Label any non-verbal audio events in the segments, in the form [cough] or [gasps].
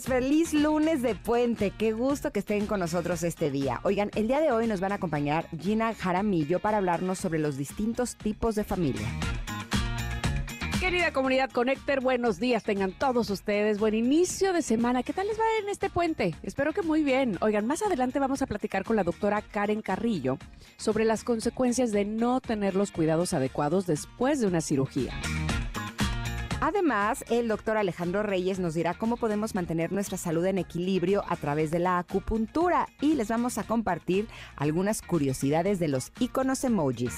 Feliz lunes de puente. Qué gusto que estén con nosotros este día. Oigan, el día de hoy nos van a acompañar Gina Jaramillo para hablarnos sobre los distintos tipos de familia. Querida comunidad Connector, buenos días tengan todos ustedes. Buen inicio de semana. ¿Qué tal les va en este puente? Espero que muy bien. Oigan, más adelante vamos a platicar con la doctora Karen Carrillo sobre las consecuencias de no tener los cuidados adecuados después de una cirugía. Además, el doctor Alejandro Reyes nos dirá cómo podemos mantener nuestra salud en equilibrio a través de la acupuntura y les vamos a compartir algunas curiosidades de los iconos emojis.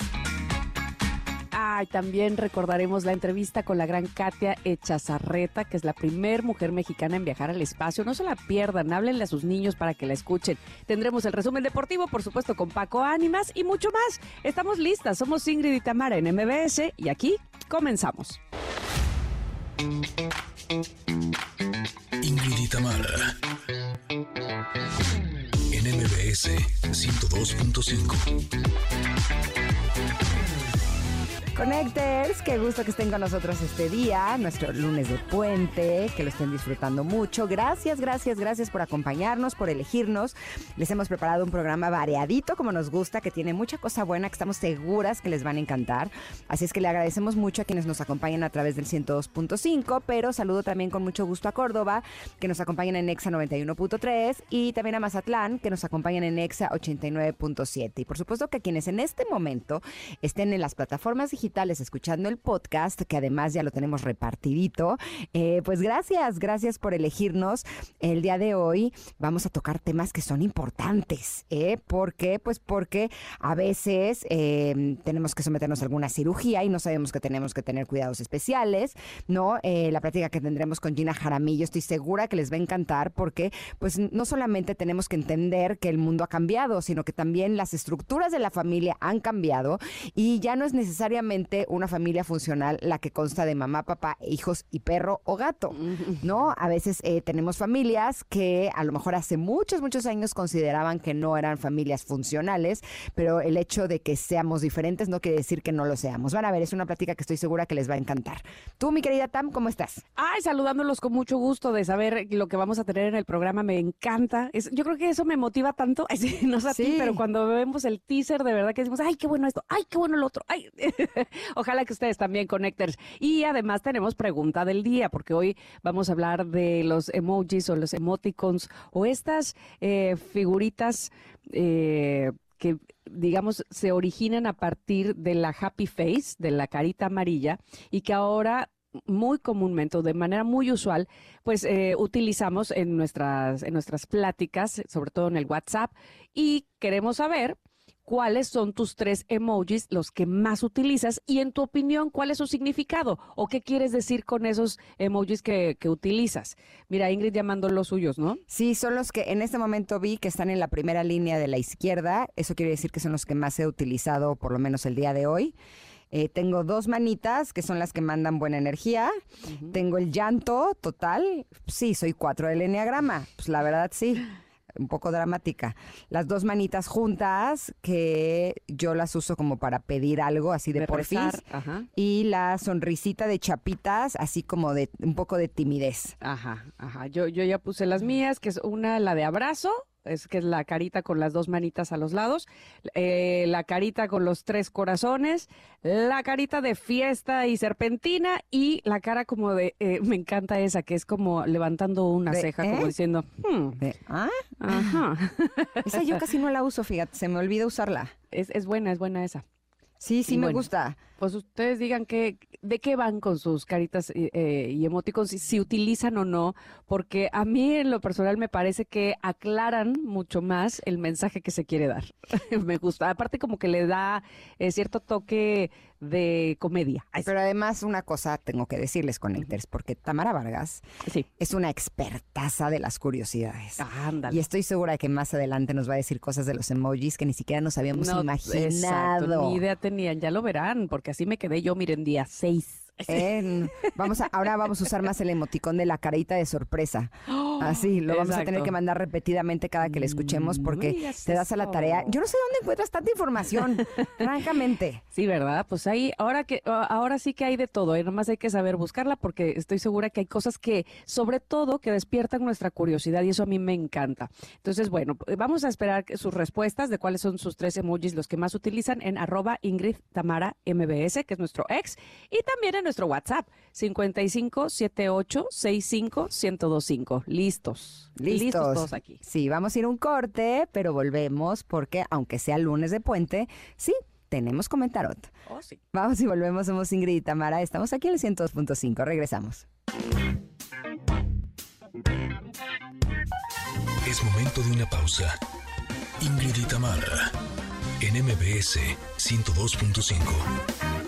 Ah, y también recordaremos la entrevista con la gran Katia Echazarreta, que es la primer mujer mexicana en viajar al espacio. No se la pierdan, háblenle a sus niños para que la escuchen. Tendremos el resumen deportivo, por supuesto, con Paco Ánimas y mucho más. Estamos listas, somos Ingrid y Tamara en MBS y aquí comenzamos. Ingrid y Tamara en MBS 102.5. Connectors, qué gusto que estén con nosotros este día, nuestro lunes de puente, que lo estén disfrutando mucho. Gracias, gracias, gracias por acompañarnos, por elegirnos. Les hemos preparado un programa variadito como nos gusta, que tiene mucha cosa buena, que estamos seguras que les van a encantar. Así es que le agradecemos mucho a quienes nos acompañan a través del 102.5, pero saludo también con mucho gusto a Córdoba, que nos acompañan en Exa 91.3 y también a Mazatlán, que nos acompañan en Exa 89.7. Y por supuesto que quienes en este momento estén en las plataformas digitales, escuchando el podcast, que además ya lo tenemos repartidito. Eh, pues gracias, gracias por elegirnos. El día de hoy vamos a tocar temas que son importantes. ¿eh? ¿Por qué? Pues porque a veces eh, tenemos que someternos a alguna cirugía y no sabemos que tenemos que tener cuidados especiales, ¿no? Eh, la práctica que tendremos con Gina Jaramillo, estoy segura que les va a encantar porque pues no solamente tenemos que entender que el mundo ha cambiado, sino que también las estructuras de la familia han cambiado y ya no es necesariamente una familia funcional la que consta de mamá, papá, hijos y perro o gato, ¿no? A veces eh, tenemos familias que a lo mejor hace muchos, muchos años consideraban que no eran familias funcionales, pero el hecho de que seamos diferentes no quiere decir que no lo seamos. Van a ver, es una plática que estoy segura que les va a encantar. Tú, mi querida Tam, ¿cómo estás? Ay, saludándolos con mucho gusto de saber lo que vamos a tener en el programa, me encanta. Es, yo creo que eso me motiva tanto, [laughs] no sé a ti, pero cuando vemos el teaser, de verdad que decimos, ay, qué bueno esto, ay, qué bueno el otro, ay. [laughs] [laughs] Ojalá que ustedes también conecten. Y además tenemos pregunta del día, porque hoy vamos a hablar de los emojis o los emoticons o estas eh, figuritas eh, que digamos, se originan a partir de la happy face, de la carita amarilla, y que ahora muy comúnmente o de manera muy usual, pues eh, utilizamos en nuestras, en nuestras pláticas, sobre todo en el WhatsApp, y queremos saber cuáles son tus tres emojis, los que más utilizas y en tu opinión, cuál es su significado o qué quieres decir con esos emojis que, utilizas. Mira, Ingrid llamando los suyos, ¿no? Sí, son los que en este momento vi que están en la primera línea de la izquierda. Eso quiere decir que son los que más he utilizado, por lo menos el día de hoy. Eh, tengo dos manitas que son las que mandan buena energía. Tengo el llanto total. Sí, soy cuatro del enneagrama. Pues la verdad sí un poco dramática. Las dos manitas juntas, que yo las uso como para pedir algo, así de, por fin Y la sonrisita de chapitas, así como de un poco de timidez. Ajá, ajá. Yo, yo ya puse las mías, que es una, la de abrazo, es que es la carita con las dos manitas a los lados, eh, la carita con los tres corazones, la carita de fiesta y serpentina y la cara como de, eh, me encanta esa, que es como levantando una ceja, como ¿eh? diciendo, hmm, ¿ah? Ajá. [laughs] esa yo casi no la uso, fíjate, se me olvida usarla. Es, es buena, es buena esa. Sí, sí me gusta. Pues ustedes digan que, de qué van con sus caritas eh, eh, y emoticons, si, si, utilizan o no, porque a mí en lo personal me parece que aclaran mucho más el mensaje que se quiere dar. [laughs] me gusta. Aparte como que le da eh, cierto toque de comedia. Pero además una cosa tengo que decirles, Connectors, porque Tamara Vargas sí. es una expertaza de las curiosidades. Ándale. Y estoy segura de que más adelante nos va a decir cosas de los emojis que ni siquiera nos habíamos No, imaginado. exacto, ni idea tenían, ya lo verán, porque así me quedé yo, miren, día 6. Vamos a, ahora vamos a usar más el emoticón de la carita de sorpresa. Así, lo vamos a tener que mandar repetidamente cada que le escuchemos Mm, no porque te das a la tarea. Yo no sé dónde encuentras tanta información, [laughs] francamente. Sí, ¿verdad? Pues ahí, ahora que, ahora sí que hay de todo, y nomás hay que saber buscarla porque estoy segura que hay cosas que, sobre todo, que despiertan nuestra curiosidad y eso a mí me encanta. Entonces, bueno, pues, vamos a esperar sus respuestas de cuáles son sus tres emojis los que más utilizan en arroba Ingrid Tamara MBS, que es nuestro ex, y también en nuestro WhatsApp, 55 78 65 1025. Listos. Listos. todos aquí. Sí, vamos a ir a un corte, pero volvemos porque aunque sea lunes de puente, sí, tenemos comentarot. Oh, sí. Vamos y volvemos, somos Ingrid y Tamara, estamos aquí en el 102.5, regresamos. Es momento de una pausa. Ingrid y Tamara, en MBS 102.5.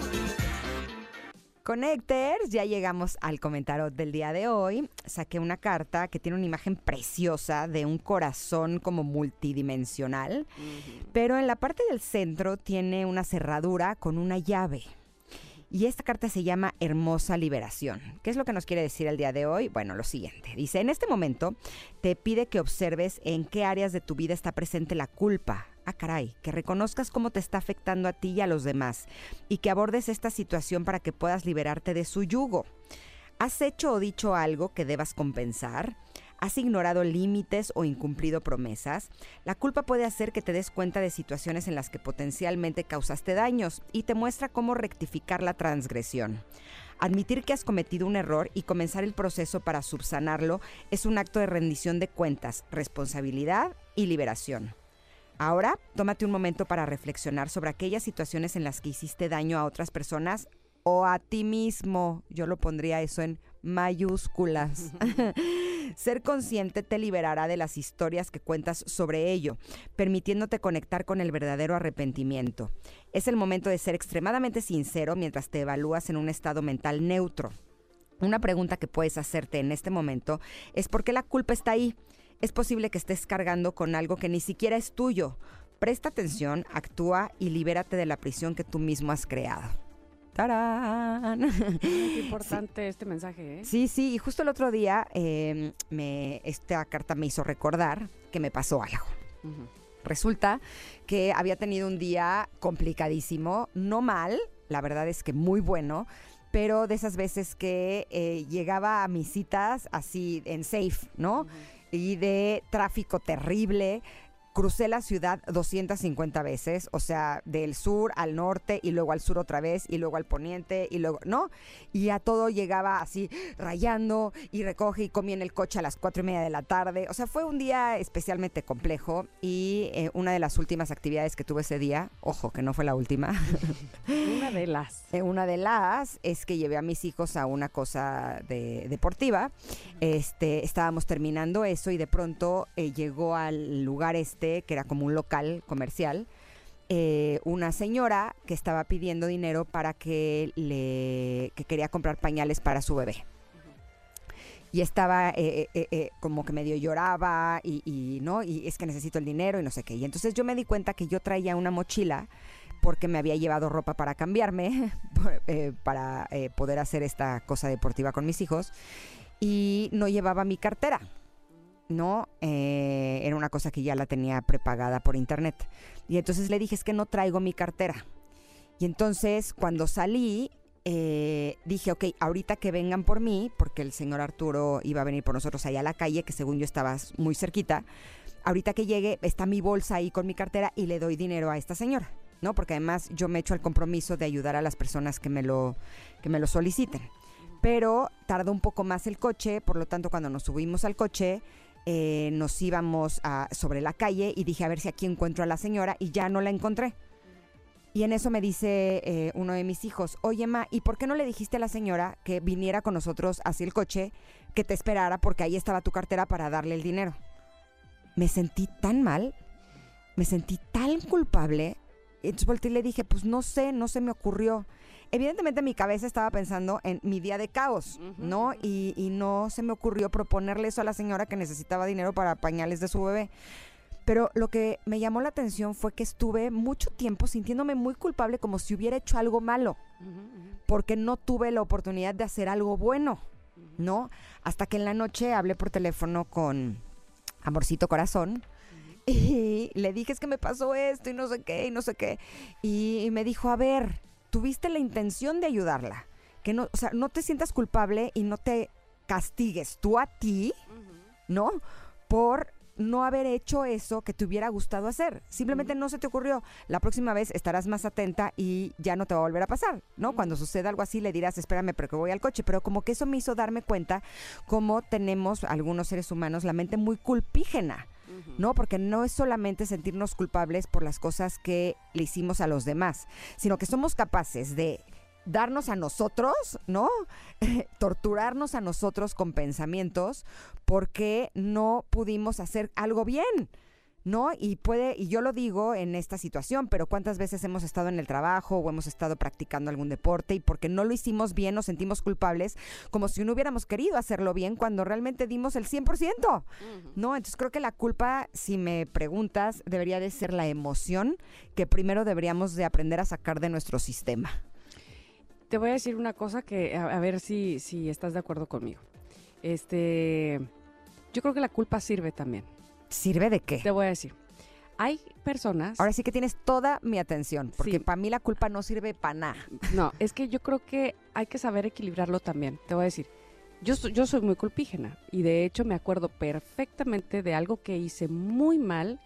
Connectors, ya llegamos al comentarot del día de hoy. Saqué una carta que tiene una imagen preciosa de un corazón como multidimensional, pero en la parte del centro tiene una cerradura con una llave. Y esta carta se llama Hermosa Liberación. ¿Qué es lo que nos quiere decir el día de hoy? Bueno, lo siguiente. Dice, en este momento te pide que observes en qué áreas de tu vida está presente la culpa. Ah, caray, que reconozcas cómo te está afectando a ti y a los demás y que abordes esta situación para que puedas liberarte de su yugo. ¿Has hecho o dicho algo que debas compensar? ¿Has ignorado límites o incumplido promesas? La culpa puede hacer que te des cuenta de situaciones en las que potencialmente causaste daños y te muestra cómo rectificar la transgresión. Admitir que has cometido un error y comenzar el proceso para subsanarlo es un acto de rendición de cuentas, responsabilidad y liberación. Ahora, tómate un momento para reflexionar sobre aquellas situaciones en las que hiciste daño a otras personas o a ti mismo. Yo lo pondría eso en mayúsculas. [laughs] Ser consciente te liberará de las historias que cuentas sobre ello, permitiéndote conectar con el verdadero arrepentimiento. Es el momento de ser extremadamente sincero mientras te evalúas en un estado mental neutro. Una pregunta que puedes hacerte en este momento es por qué la culpa está ahí. Es posible que estés cargando con algo que ni siquiera es tuyo. Presta atención, actúa y libérate de la prisión que tú mismo has creado. ¡Tarán! [laughs] Importante este mensaje, ¿eh? Sí, sí, y justo el otro día eh, me, esta carta me hizo recordar que me pasó algo. Resulta que había tenido un día complicadísimo, no mal, la verdad es que muy bueno, pero de esas veces que eh, llegaba a mis citas así en safe, ¿no? Y de tráfico terrible. Crucé la ciudad 250 veces, o sea, del sur al norte y luego al sur otra vez y luego al poniente y luego, ¿no? Y a todo llegaba así rayando y recoge y comí en el coche a las cuatro y media de la tarde. O sea, fue un día especialmente complejo y eh, una de las últimas actividades que tuve ese día, ojo, que no fue la última, [laughs] Una de las. eh, una de las es que llevé a mis hijos a una cosa de, deportiva. Este, estábamos terminando eso y de pronto eh, llegó al lugar este, que era como un local comercial, eh, una señora que estaba pidiendo dinero para que le que quería comprar pañales para su bebé. Y estaba eh, eh, como que medio lloraba y, y, no y es que necesito el dinero y no sé qué. Y entonces yo me di cuenta que yo traía una mochila porque me había llevado ropa para cambiarme, [laughs] para poder hacer esta cosa deportiva con mis hijos, y no llevaba mi cartera. No, Eh, era una cosa que ya la tenía prepagada por internet. Y entonces le dije, es que no traigo mi cartera. Y entonces cuando salí, eh, dije, ok, ahorita que vengan por mí, porque el señor Arturo iba a venir por nosotros allá a la calle, que según yo estaba muy cerquita, ahorita que llegue está mi bolsa ahí con mi cartera y le doy dinero a esta señora, ¿no? Porque además yo me echo el compromiso de ayudar a las personas que me lo, que me lo soliciten. Pero tardó un poco más el coche, por lo tanto cuando nos subimos al coche, eh, nos íbamos sobre la calle y dije a ver si aquí encuentro a la señora y ya no la encontré. Y en eso me dice eh, uno de mis hijos, oye Ma, ¿y por qué no le dijiste a la señora que viniera con nosotros hacia el coche, que te esperara porque ahí estaba tu cartera para darle el dinero? Me sentí tan mal, me sentí tan culpable. Entonces volteé y le dije, pues no sé, no se me ocurrió. Evidentemente mi cabeza estaba pensando en mi día de caos, ¿no? Y, y no se me ocurrió proponerle eso a la señora que necesitaba dinero para pañales de su bebé. Pero lo que me llamó la atención fue que estuve mucho tiempo sintiéndome muy culpable como si hubiera hecho algo malo, porque no tuve la oportunidad de hacer algo bueno, ¿no? Hasta que en la noche hablé por teléfono con Amorcito Corazón y le dije es que me pasó esto y no sé qué y no sé qué. Y, me dijo, a ver, tuviste la intención de ayudarla, que no, o sea, no te sientas culpable y no te castigues tú a ti, ¿no? Por no haber hecho eso que te hubiera gustado hacer. Simplemente no se te ocurrió. La próxima vez estarás más atenta y ya no te va a volver a pasar, ¿no? Cuando suceda algo así le dirás, espérame, pero que voy al coche. Pero como que eso me hizo darme cuenta cómo tenemos algunos seres humanos la mente muy culpígena. ¿No? Porque no es solamente sentirnos culpables por las cosas que le hicimos a los demás, sino que somos capaces de darnos a nosotros, ¿no? [laughs] Torturarnos a nosotros con pensamientos porque no pudimos hacer algo bien. ¿No? Y puede, y yo lo digo en esta situación, pero cuántas veces hemos estado en el trabajo o hemos estado practicando algún deporte y porque no lo hicimos bien nos sentimos culpables, como si no hubiéramos querido hacerlo bien cuando realmente dimos el 100%, ¿no? Entonces creo que la culpa, si me preguntas, debería de ser la emoción que primero deberíamos de aprender a sacar de nuestro sistema te voy a decir una cosa que a, ver si, si estás de acuerdo conmigo. Este, yo creo que la culpa sirve también. ¿Sirve de qué? Te voy a decir. Hay personas. Ahora sí que tienes toda mi atención, porque para mí la culpa no sirve para nada. No, es que yo creo que hay que saber equilibrarlo también. Te voy a decir. Yo, yo soy muy culpígena y de hecho me acuerdo perfectamente de algo que hice muy mal,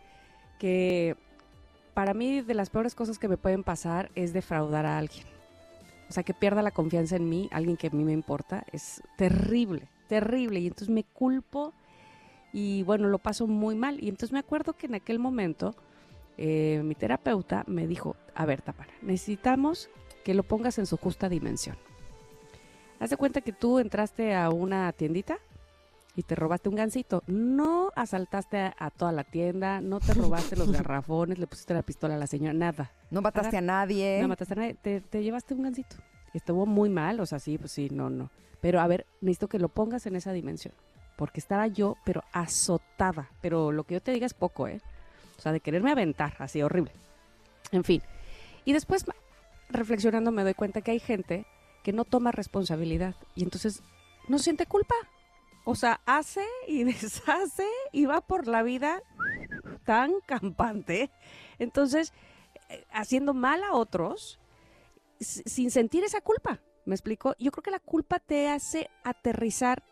que para mí de las peores cosas que me pueden pasar es defraudar a alguien. O sea, que pierda la confianza en mí, alguien que a mí me importa, es terrible, terrible. Y entonces me culpo y bueno, lo paso muy mal. Y entonces me acuerdo que en aquel momento eh, mi terapeuta me dijo, a ver, Tapara, necesitamos que lo pongas en su justa dimensión. Haz de cuenta que tú entraste a una tiendita y te robaste un gancito. No asaltaste a, toda la tienda, no te robaste los [laughs] garrafones, le pusiste la pistola a la señora, nada. No mataste a nadie. No mataste a nadie, te, llevaste un gancito. Estuvo muy mal, o sea, sí, pues sí, no, no. Pero a ver, necesito que lo pongas en esa dimensión. Porque estaba yo, pero azotada. Pero lo que yo te diga es poco, ¿eh? O sea, de quererme aventar, así horrible. En fin. Y después, reflexionando, me doy cuenta que hay gente que no toma responsabilidad y entonces no siente culpa. O sea, hace y [laughs] deshace y va por la vida tan campante. Entonces, eh, haciendo mal a otros sin sentir esa culpa. ¿Me explico? Yo creo que la culpa te hace aterrizar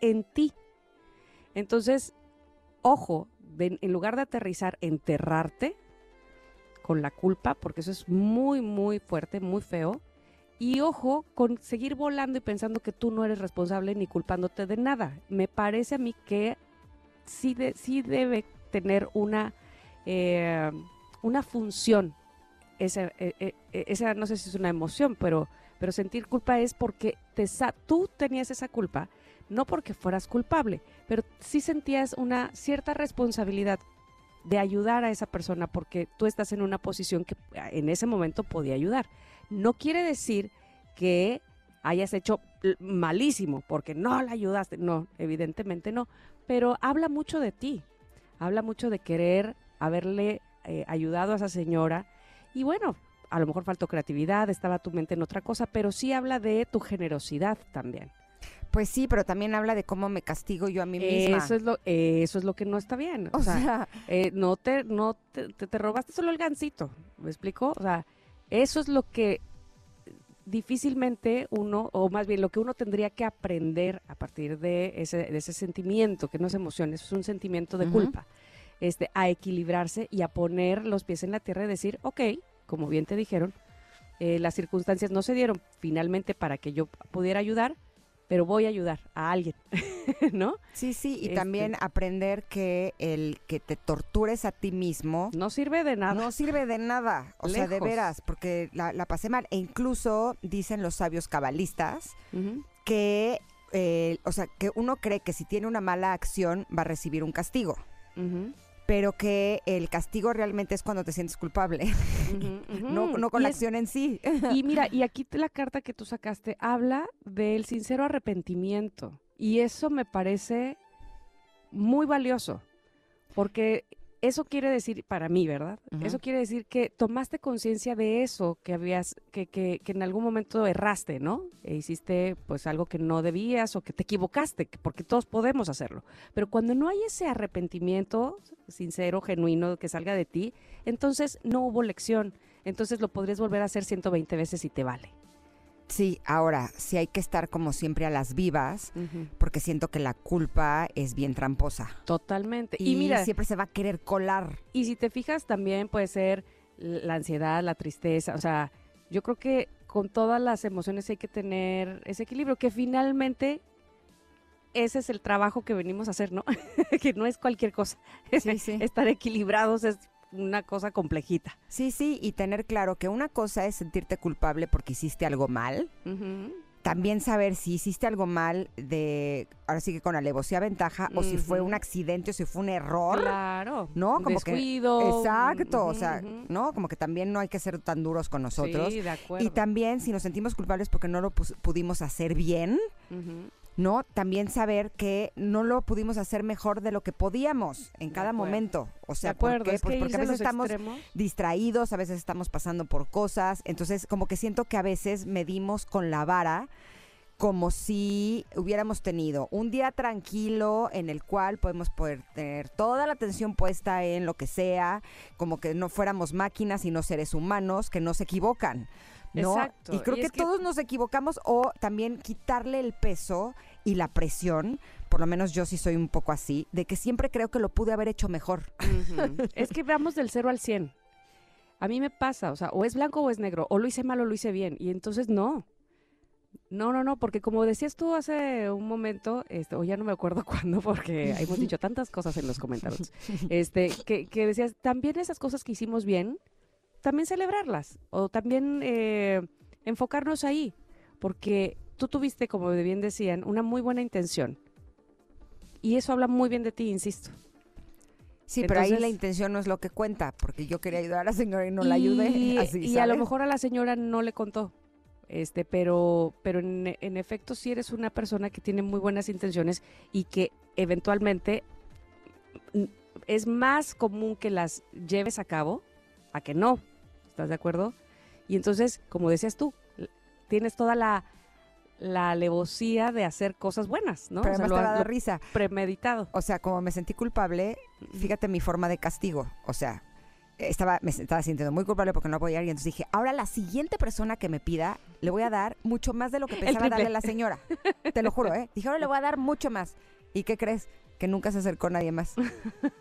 en ti. Entonces, ojo, en lugar de aterrizar, enterrarte con la culpa, porque eso es muy, muy fuerte, muy feo y ojo con seguir volando y pensando que tú no eres responsable ni culpándote de nada. Me parece a mí que sí, de, sí debe tener una, eh, una función. Esa, eh, eh, esa, no sé si es una emoción, pero, pero sentir culpa es porque te, tú tenías esa culpa, no porque fueras culpable, pero sí sentías una cierta responsabilidad de ayudar a esa persona porque tú estás en una posición que en ese momento podía ayudar. No quiere decir que hayas hecho malísimo porque no la ayudaste. No, evidentemente no. Pero habla mucho de ti. Habla mucho de querer haberle eh, ayudado a esa señora. Y bueno, a lo mejor faltó creatividad, estaba tu mente en otra cosa, pero sí habla de tu generosidad también. Pues sí, pero también habla de cómo me castigo yo a mí misma. Eso es lo, eso es lo que no está bien. O, sea, [laughs] eh, no, te, no te, te, robaste solo el gancito, ¿me explico? O sea, eso es lo que difícilmente uno, o más bien lo que uno tendría que aprender a partir de ese, de ese sentimiento, que no es emoción, es un sentimiento de culpa, este, a equilibrarse y a poner los pies en la tierra y decir, ok, como bien te dijeron, eh, las circunstancias no se dieron finalmente para que yo pudiera ayudar, pero voy a ayudar a alguien, [laughs] ¿no? Sí, sí, y también este aprender que el que te tortures a ti mismo no sirve de nada. No sirve de nada, o sea, de veras, porque la, pasé mal. E incluso dicen los sabios cabalistas que, eh, o sea, que uno cree que si tiene una mala acción va a recibir un castigo pero que el castigo realmente es cuando te sientes culpable, No, con la acción en sí. y [laughs] mira, y aquí la carta que tú sacaste habla del sincero arrepentimiento, y eso me parece muy valioso, porque eso quiere decir, para mí, ¿verdad? Eso quiere decir que tomaste conciencia de eso que habías, que, que, que, en algún momento erraste, ¿no? E hiciste pues algo que no debías o que te equivocaste, porque todos podemos hacerlo. Pero cuando no hay ese arrepentimiento sincero, genuino, que salga de ti, entonces no hubo lección. Entonces lo podrías volver a hacer 120 veces si te vale. Sí, ahora sí hay que estar como siempre a las vivas, porque siento que la culpa es bien tramposa. Totalmente. Y, mira, siempre se va a querer colar. Y si te fijas, también puede ser la ansiedad, la tristeza. O sea, yo creo que con todas las emociones hay que tener ese equilibrio, que finalmente ese es el trabajo que venimos a hacer, ¿no? [laughs] que no es cualquier cosa. Sí, sí. [laughs] Estar equilibrados es una cosa complejita. Sí, sí, y tener claro que una cosa es sentirte culpable porque hiciste algo mal. También saber si hiciste algo mal de, ahora sí que con alevosía ventaja, o si fue un accidente o si fue un error. Claro. ¿No? Como Descuido. exacto. o sea, ¿no? Como que también no hay que ser tan duros con nosotros. Sí, de acuerdo. Y también si nos sentimos culpables porque no lo pudimos hacer bien. ¿No? También saber que no lo pudimos hacer mejor de lo que podíamos en cada momento. O sea, ¿por qué? Pues porque a veces estamos distraídos, a veces estamos pasando por cosas. Entonces, como que siento que a veces medimos con la vara como si hubiéramos tenido un día tranquilo en el cual podemos poder tener toda la atención puesta en lo que sea, como que no fuéramos máquinas y no seres humanos que no se equivocan. Exacto. Y creo que, todos nos equivocamos o también quitarle el peso y la presión, por lo menos yo sí soy un poco así, de que siempre creo que lo pude haber hecho mejor. es que vamos del 0 al 100. A mí me pasa, o sea, o es blanco o es negro, o lo hice mal o lo hice bien, y entonces no. No, no, no, porque como decías tú hace un momento, este, o ya no me acuerdo [laughs] cuándo, porque hemos dicho tantas cosas en los comentarios, [laughs] este, que, que decías, también esas cosas que hicimos bien, también celebrarlas o también eh, enfocarnos ahí, porque tú tuviste, como bien decían, una muy buena intención. Y eso habla muy bien de ti, insisto. Sí, pero ahí la intención no es lo que cuenta, porque yo quería ayudar a la señora y no la ayudé. Así, y a lo mejor a la señora no le contó. Este, pero, pero en, en efecto, si eres una persona que tiene muy buenas intenciones y que eventualmente mm, es más común que las lleves a cabo a que no. ¿Estás de acuerdo? Y entonces, como decías tú, tienes toda la, la alevosía de hacer cosas buenas, ¿no? Pero o sea, risa. Premeditado. O sea, como me sentí culpable, fíjate mi forma de castigo. O sea, estaba, me estaba sintiendo muy culpable porque no podía ir y entonces dije, ahora la siguiente persona que me pida, le voy a dar mucho más de lo que pensaba darle a la señora. Te lo juro, ¿eh? [laughs] Dije, ahora le voy a dar mucho más. ¿Y qué crees? Que nunca se acercó nadie más.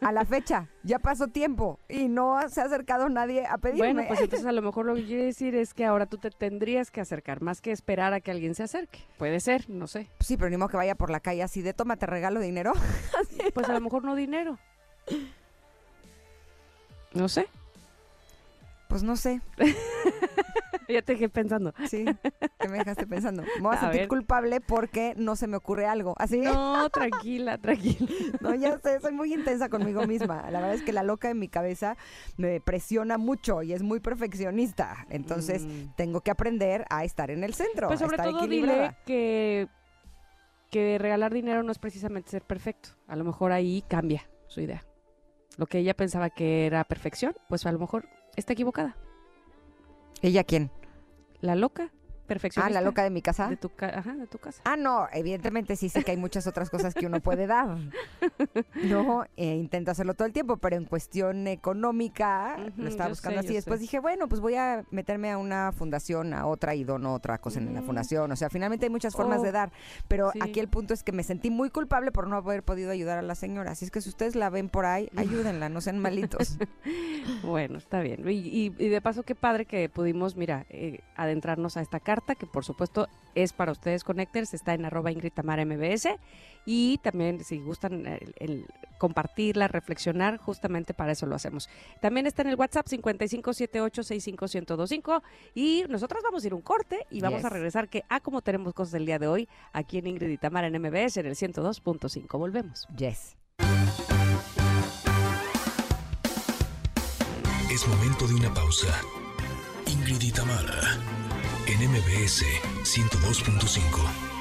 A la fecha, ya pasó tiempo y no se ha acercado nadie a pedirme. Bueno, pues [laughs] entonces a lo mejor lo que quiere decir es que ahora tú te tendrías que acercar, más que esperar a que alguien se acerque. Puede ser, no sé. Sí, pero ni modo que vaya por la calle así de toma, te regalo dinero. [laughs] pues a lo mejor no dinero. No sé. Pues no sé. [laughs] [laughs] ya te dejé pensando. Sí, que me dejaste pensando. Me voy a, sentir culpable porque no se me ocurre algo. ¿Así? No, [laughs] tranquila, tranquila. No, ya sé, soy muy intensa conmigo misma. La verdad es que la loca en mi cabeza me presiona mucho y es muy perfeccionista. Entonces, mm. tengo que aprender a estar en el centro. Pues sobre todo dile que, que regalar dinero no es precisamente ser perfecto. A lo mejor ahí cambia su idea. Lo que ella pensaba que era perfección, pues a lo mejor está equivocada. ¿Ella quién? La loca perfeccionista. Ah, la loca de mi casa. De tu, ajá, de tu casa. Ah, no, evidentemente sí sé que hay muchas otras cosas que uno puede dar. [laughs] No, eh, intento hacerlo todo el tiempo, pero en cuestión económica lo estaba buscando así. Después dije, bueno, pues voy a meterme a una fundación, a otra y dono otra cosa en la mm. fundación. O sea, finalmente hay muchas formas de oh, dar, pero aquí el punto es que me sentí muy culpable por no haber podido ayudar a la señora. Así es que si ustedes la ven por ahí, [laughs] ayúdenla, no sean malitos. [laughs] bueno, está bien. Y, de paso, qué padre que pudimos, mira, eh, adentrarnos a esta carta, que por supuesto es para ustedes Connectors, está en arroba Ingrid Tamara MBS. Y también, si gustan el, compartirla, reflexionar, justamente para eso lo hacemos. También está en el WhatsApp 5578651025 y nosotros vamos a ir un corte y vamos a regresar que a como tenemos cosas el día de hoy aquí en Ingrid y Tamara en MBS en el 102.5. Volvemos. Yes. Es momento de una pausa. Ingrid y Tamara en MBS 102.5.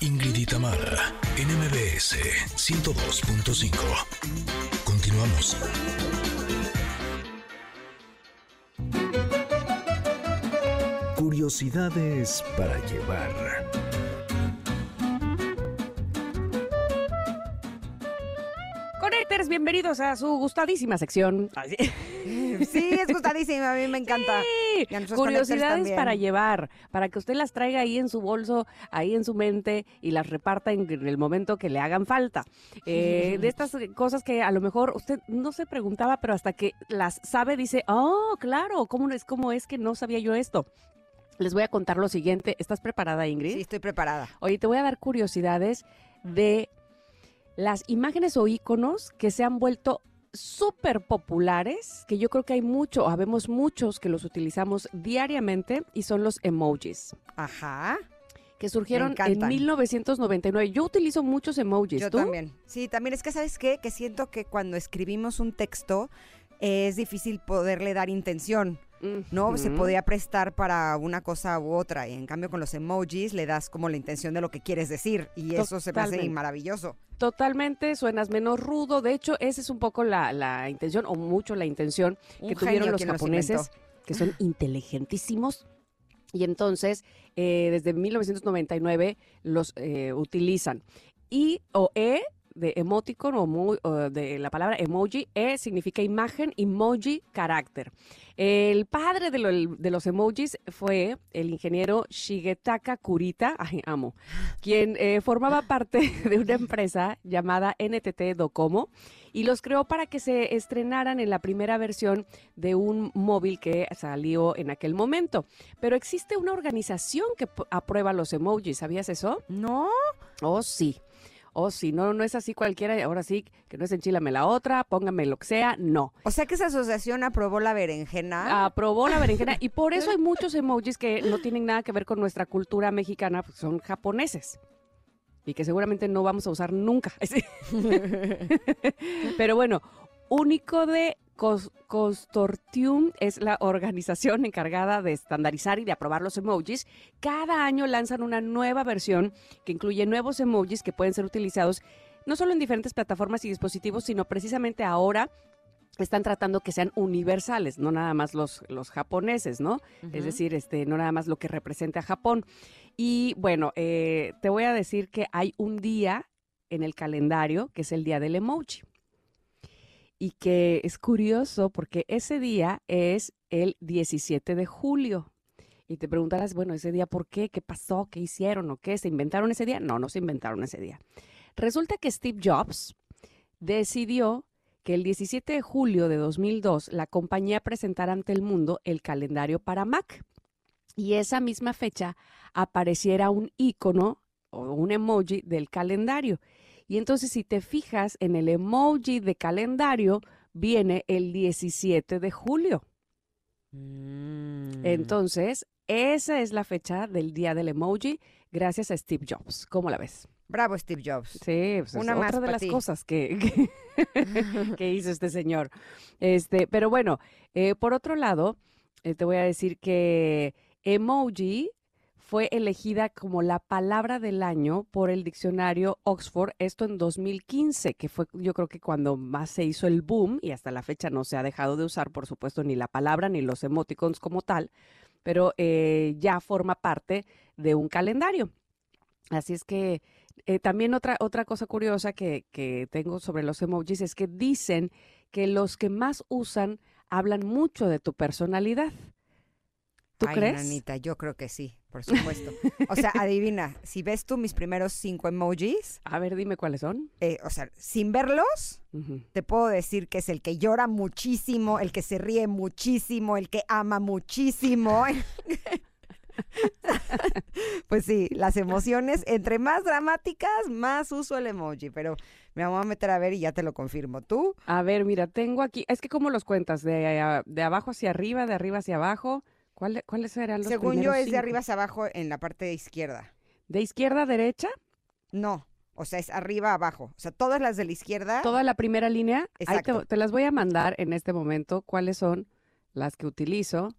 Ingrid y Tamara, NMBS 102.5. Continuamos. Curiosidades para llevar. Bienvenidos a su gustadísima sección. [laughs] Sí, es gustadísima, a mí me encanta. Curiosidades para llevar, para que usted las traiga ahí en su bolso, ahí en su mente y las reparta en el momento que le hagan falta. Eh, de estas cosas que a lo mejor usted no se preguntaba, pero hasta que las sabe dice, oh, claro, ¿cómo es, cómo es que no sabía yo esto? Les voy a contar lo siguiente. ¿Estás preparada, Ingrid? Sí, estoy preparada. Oye, te voy a dar curiosidades de las imágenes o iconos que se han vuelto súper populares, que yo creo que hay mucho, habemos muchos que los utilizamos diariamente y son los emojis. Ajá. Que surgieron en 1999. Yo utilizo muchos emojis. Yo también. Sí, también es que, ¿sabes qué? Que siento que cuando escribimos un texto es difícil poderle dar intención. ¿No? Se podía prestar para una cosa u otra. Y en cambio, con los emojis le das como la intención de lo que quieres decir. Y eso se me hace maravilloso. Totalmente, suenas menos rudo. De hecho, esa es un poco la, intención, o mucho la intención que tuvieron los japoneses, que son inteligentísimos. Y entonces, eh, desde 1999 los eh, utilizan. Y o E de emoticon o, de la palabra emoji, E significa imagen, emoji, carácter. El padre de, los emojis fue el ingeniero Shigetaka Kurita, [laughs] ay, amo, quien eh, formaba parte [laughs] de una empresa llamada NTT Docomo y los creó para que se estrenaran en la primera versión de un móvil que salió en aquel momento. Pero existe una organización que aprueba los emojis, ¿sabías eso? No. Oh, sí o si no, no es así cualquiera, ahora sí, que no es enchilame la otra, póngame lo que sea, no. O sea que esa asociación aprobó la berenjena. Aprobó la berenjena y por eso hay [laughs] muchos emojis que no tienen nada que ver con nuestra cultura mexicana, pues son japoneses y que seguramente no vamos a usar nunca. [laughs] [laughs] Pero bueno, único de Consortium es la organización encargada de estandarizar y de aprobar los emojis. Cada año lanzan una nueva versión que incluye nuevos emojis que pueden ser utilizados no solo en diferentes plataformas y dispositivos, sino precisamente ahora están tratando que sean universales, no nada más los, los japoneses, ¿no? Es decir, este, no nada más lo que representa a Japón. Y bueno, eh, te voy a decir que hay un día en el calendario que es el día del emoji y que es curioso porque ese día es el 17 de julio. Y te preguntarás, bueno, ese día, ¿por qué? ¿Qué pasó? ¿Qué hicieron? ¿O qué? ¿Se inventaron ese día? No, no se inventaron ese día. Resulta que Steve Jobs decidió que el 17 de julio de 2002 la compañía presentara ante el mundo el calendario para Mac. Y esa misma fecha apareciera un icono o un emoji del calendario. Y entonces si te fijas en el emoji de calendario, viene el 17 de julio. Mm. Entonces, esa es la fecha del día del emoji gracias a Steve Jobs. ¿Cómo la ves? Bravo, Steve Jobs. Sí, pues Una es otra de las cosas que, [laughs] [laughs] que, hizo este señor. Este, pero bueno, eh, por otro lado, eh, te voy a decir que emoji fue elegida como la palabra del año por el diccionario Oxford, esto en 2015, que fue yo creo que cuando más se hizo el boom y hasta la fecha no se ha dejado de usar, por supuesto, ni la palabra ni los emoticons como tal, pero eh, ya forma parte de un calendario. Así es que eh, también otra, otra cosa curiosa que, que tengo sobre los emojis es que dicen que los que más usan hablan mucho de tu personalidad. ¿Tú Ay, crees? Nanita, yo creo que sí, por supuesto. O sea, [laughs] adivina, si ves tú mis primeros cinco emojis, A ver, dime cuáles son. eh, o sea, sin verlos, te puedo decir que es el que llora muchísimo, el que se ríe muchísimo, el que ama muchísimo. [laughs] pues sí, las emociones, entre más dramáticas, más uso el emoji, pero me vamos a meter a ver y ya te lo confirmo. ¿Tú? A ver, mira, tengo aquí, es que cómo los cuentas, de, a- de abajo hacia arriba, de arriba hacia abajo. ¿Cuál- ¿Cuáles serán los Según yo es de arriba hacia abajo en la parte izquierda. ¿De izquierda a derecha? No, o sea, es arriba abajo. O sea, todas las de la izquierda. Toda la primera línea. Ahí te, Exacto. te las voy a mandar en este momento cuáles son las que utilizo.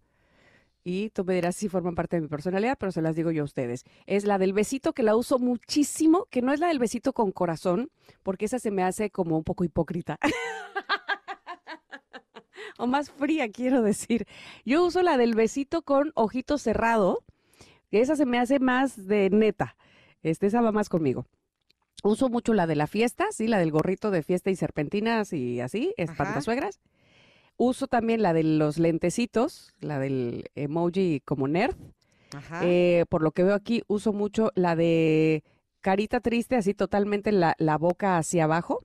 Y tú me dirás si forman parte de mi personalidad, pero se las digo yo a ustedes. Es la del besito que la uso muchísimo, que no es la del besito con corazón, porque esa se me hace como un poco hipócrita. [laughs] o más fría, quiero decir. Yo uso la del besito con ojito cerrado, que esa se me hace más de neta. Este, esa va más conmigo. Uso mucho la de la fiesta, sí, la del gorrito de fiesta y serpentinas y así, espantasuegras. Uso también la de los lentecitos, la del emoji como nerd. Ajá. Eh, por lo que veo aquí, uso mucho la de carita triste, así totalmente la, la boca hacia abajo.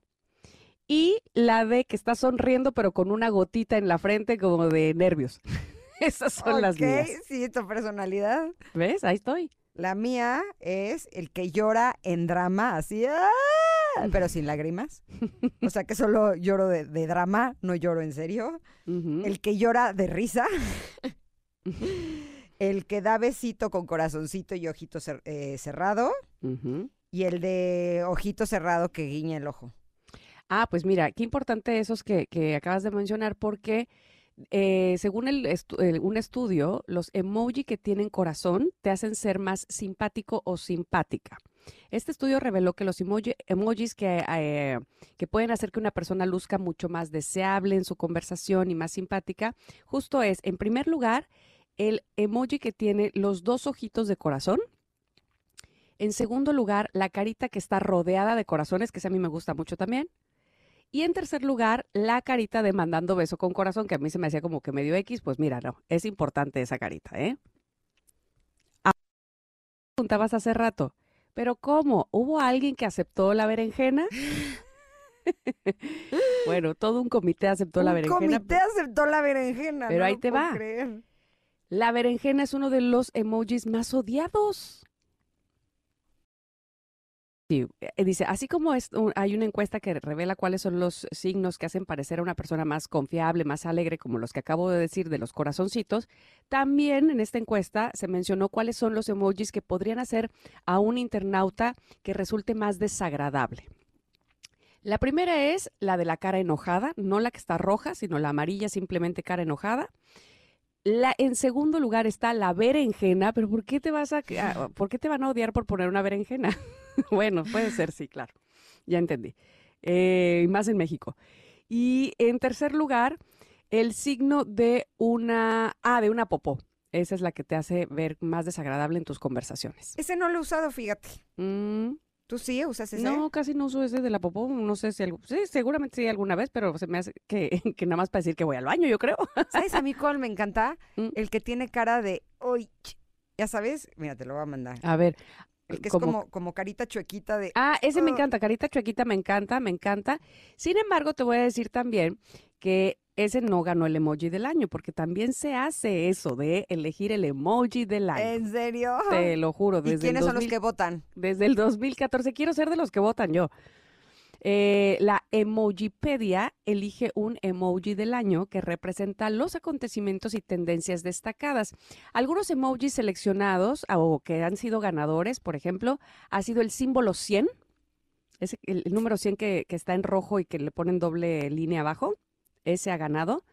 Y la de que está sonriendo, pero con una gotita en la frente como de nervios. [laughs] Esas son las Ok, mías. sí, tu personalidad. ¿Ves? Ahí estoy. La mía es el que llora en drama, así, ¡ah! pero sin lágrimas. O sea que solo lloro de, de drama, no lloro en serio. El que llora de risa. [laughs] El que da besito con corazoncito y ojito cer- eh, cerrado. Y el de ojito cerrado que guiña el ojo. Ah, pues mira, qué importante esos que, que acabas de mencionar, porque eh, según el un estudio, los emoji que tienen corazón te hacen ser más simpático o simpática. Este estudio reveló que los emoji- emojis que, eh, que pueden hacer que una persona luzca mucho más deseable en su conversación y más simpática, justo es, en primer lugar, el emoji que tiene los dos ojitos de corazón. En segundo lugar, la carita que está rodeada de corazones, que a mí me gusta mucho también. Y en tercer lugar, la carita de mandando beso con corazón, que a mí se me hacía como que medio X, pues mira, no, es importante esa carita, ¿eh? Ah, preguntabas hace rato, pero ¿cómo? ¿Hubo alguien que aceptó la berenjena? [laughs] bueno, todo un comité aceptó la Un berenjena. comité aceptó la berenjena. Pero no ahí te va. creer. La berenjena es uno de los emojis más odiados. Sí, eh, dice, así como es, un- hay una encuesta que revela cuáles son los signos que hacen parecer a una persona más confiable, más alegre, como los que acabo de decir de los corazoncitos, también en esta encuesta se mencionó cuáles son los emojis que podrían hacer a un internauta que resulte más desagradable. La primera es la de la cara enojada, no la que está roja, sino la amarilla, simplemente cara enojada. La, en segundo lugar está la berenjena, pero ¿por qué te vas a, a- por qué te van a odiar por poner una berenjena? [laughs] [laughs] bueno, puede ser, sí, claro. Ya entendí. Eh, más en México. Y en tercer lugar, el signo de una, ah, de una popó. Esa es la que te hace ver más desagradable en tus conversaciones. Ese no lo he usado, fíjate. Mm, ¿Tú sí usas ese? no, casi no uso ese de la popó. No sé si algo, sí, seguramente sí alguna vez, pero se me hace que, [laughs] que nada más para decir que voy al baño, yo creo. [laughs] ¿Sabes a mí cuál me encanta? Mm. El que tiene cara de, ch- ya sabes, mira, te lo voy a mandar. A ver. El que es como- como, como carita chuequita de, Ah, ese me Ah. encanta, carita chuequita, me encanta, me encanta. Sin embargo, te voy a decir también que ese no ganó el emoji del año, porque también se hace eso de elegir el emoji del año. ¿en serio? Te lo juro, ¿Y desde, el quiénes son los 2000 que votan? desde el 2014. Quiero ser de los que votan yo. Eh, la Emojipedia elige un emoji del año que representa los acontecimientos y tendencias destacadas. Algunos emojis seleccionados ah, o que han sido ganadores, por ejemplo, ha sido el símbolo 100, ese, el, número 100 que, que está en rojo y que le ponen doble línea abajo, ese ha ganado.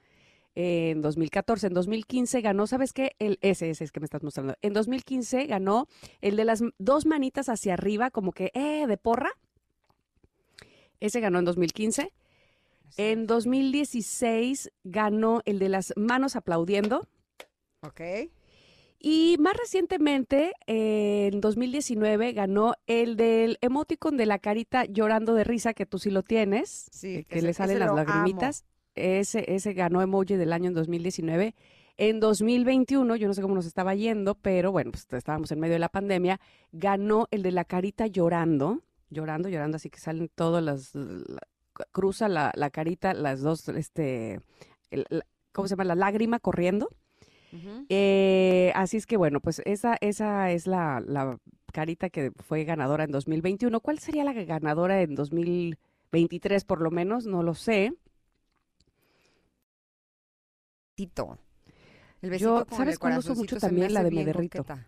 en 2014. En 2015 ganó, ¿sabes qué? El, ese, ese es que me estás mostrando. En 2015 ganó el de las dos manitas hacia arriba, como que, eh, de porra. Ese ganó en 2015. En 2016 ganó el de las manos aplaudiendo. Ok. Y más recientemente, en 2019, ganó el del emoticon de la carita llorando de risa, que tú sí lo tienes, Sí, eh, que ese- le salen las lagrimitas. Ese, ese ganó emoji del año en 2019. En 2021, yo no sé cómo nos estaba yendo, pero bueno, pues estábamos en medio de la pandemia, ganó el de la carita llorando, llorando, llorando, así que salen todas las, la- cruza la, la carita, las dos, este, el- la- ¿cómo se llama? La lágrima corriendo. Eh, así es que bueno, pues esa, esa es la, la carita que fue ganadora en 2021. ¿Cuál sería la ganadora en 2023 por lo menos? No lo sé. Tito. El Yo, besito ¿sabes cuál uso mucho también? La de bien Me Derrito. coqueta.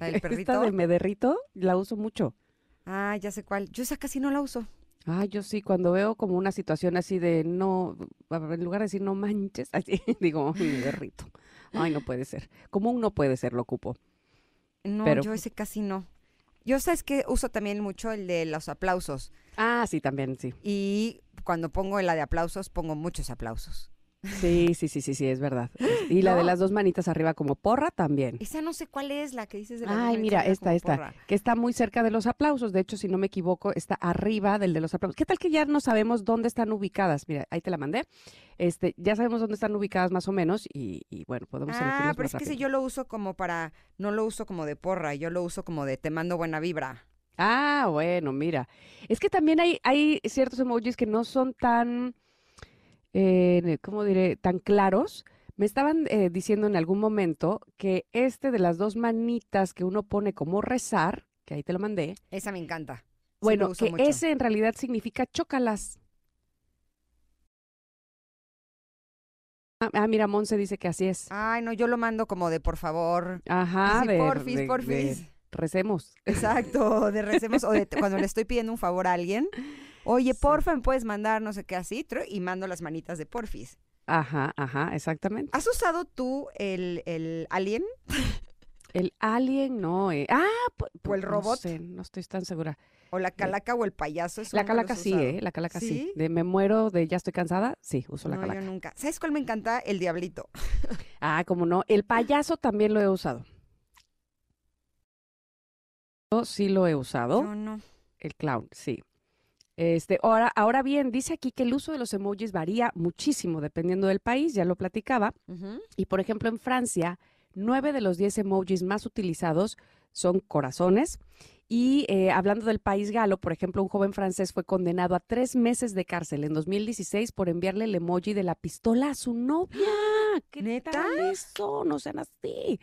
La del [laughs] perrito. Esta de Me Derrito la uso mucho. Ah, ya sé cuál. Yo esa casi no la uso. Ah, yo sí, cuando veo como una situación así de no, en lugar de decir no manches, [laughs] así digo, "Ay, me derrito. Ay, no puede ser. Común no puede ser, lo ocupo. No, Pero- yo ese casi no. Yo sabes que uso también mucho el de los aplausos. Ah, sí, también, sí. Y cuando pongo la de aplausos, pongo muchos aplausos. Sí, sí, sí, sí, sí, es verdad. Y la de las dos manitas arriba como porra también. Esa no sé cuál es la que dices de las Ay, mira, esta, esta, porra. que está muy cerca de los aplausos. De hecho, si no me equivoco, está arriba del de los aplausos. ¿Qué tal que ya no sabemos dónde están ubicadas? Mira, ahí te la mandé. Este, ya sabemos dónde están ubicadas más o menos y, y bueno, podemos Ah, pero es que si yo lo uso como para, no lo uso como de porra, yo lo uso como de te mando buena vibra. Ah, bueno, mira. Es que también hay, hay ciertos emojis que no son tan, eh, ¿cómo diré? Tan claros. Me estaban eh, diciendo en algún momento que este de las dos manitas que uno pone como rezar, que ahí te lo mandé, Esa me encanta. Sí bueno, que mucho. ese en realidad significa chócalas. Ah, ah, mira, Monse dice que así es. Ay, no, yo lo mando como de por favor. Ajá, Así, de, porfis, de- porfis. de recemos. [laughs] Exacto, de recemos o de cuando le estoy pidiendo un favor a alguien. Oye, Sí. porfa, me puedes mandar no sé qué así, y mando las manitas de porfis. Ajá, ajá, exactamente. ¿Has usado tú el, el alien? [laughs] El alien, no. eh. Ah, ¿O el robot? No sé, no estoy tan segura. ¿O la calaca o el payaso? Eso La calaca sí, usado. ¿eh? La calaca sí. ¿Sí? De me muero, de ya estoy cansada, sí, uso la No, calaca. yo nunca. ¿Sabes cuál me encanta? El diablito. [laughs] Ah, como no. El payaso también lo he usado. Yo sí lo he usado. Yo no. El clown, sí. Este, ahora, ahora bien, dice aquí que el uso de los emojis varía muchísimo dependiendo del país, ya lo platicaba. Y por ejemplo, en Francia, nueve de los diez emojis más utilizados son corazones. Y eh, hablando del país galo, por ejemplo, un joven francés fue condenado a tres meses de cárcel en 2016 por enviarle el emoji de la pistola a su novia. ¿Qué ¿Neta? tal eso? No sean así.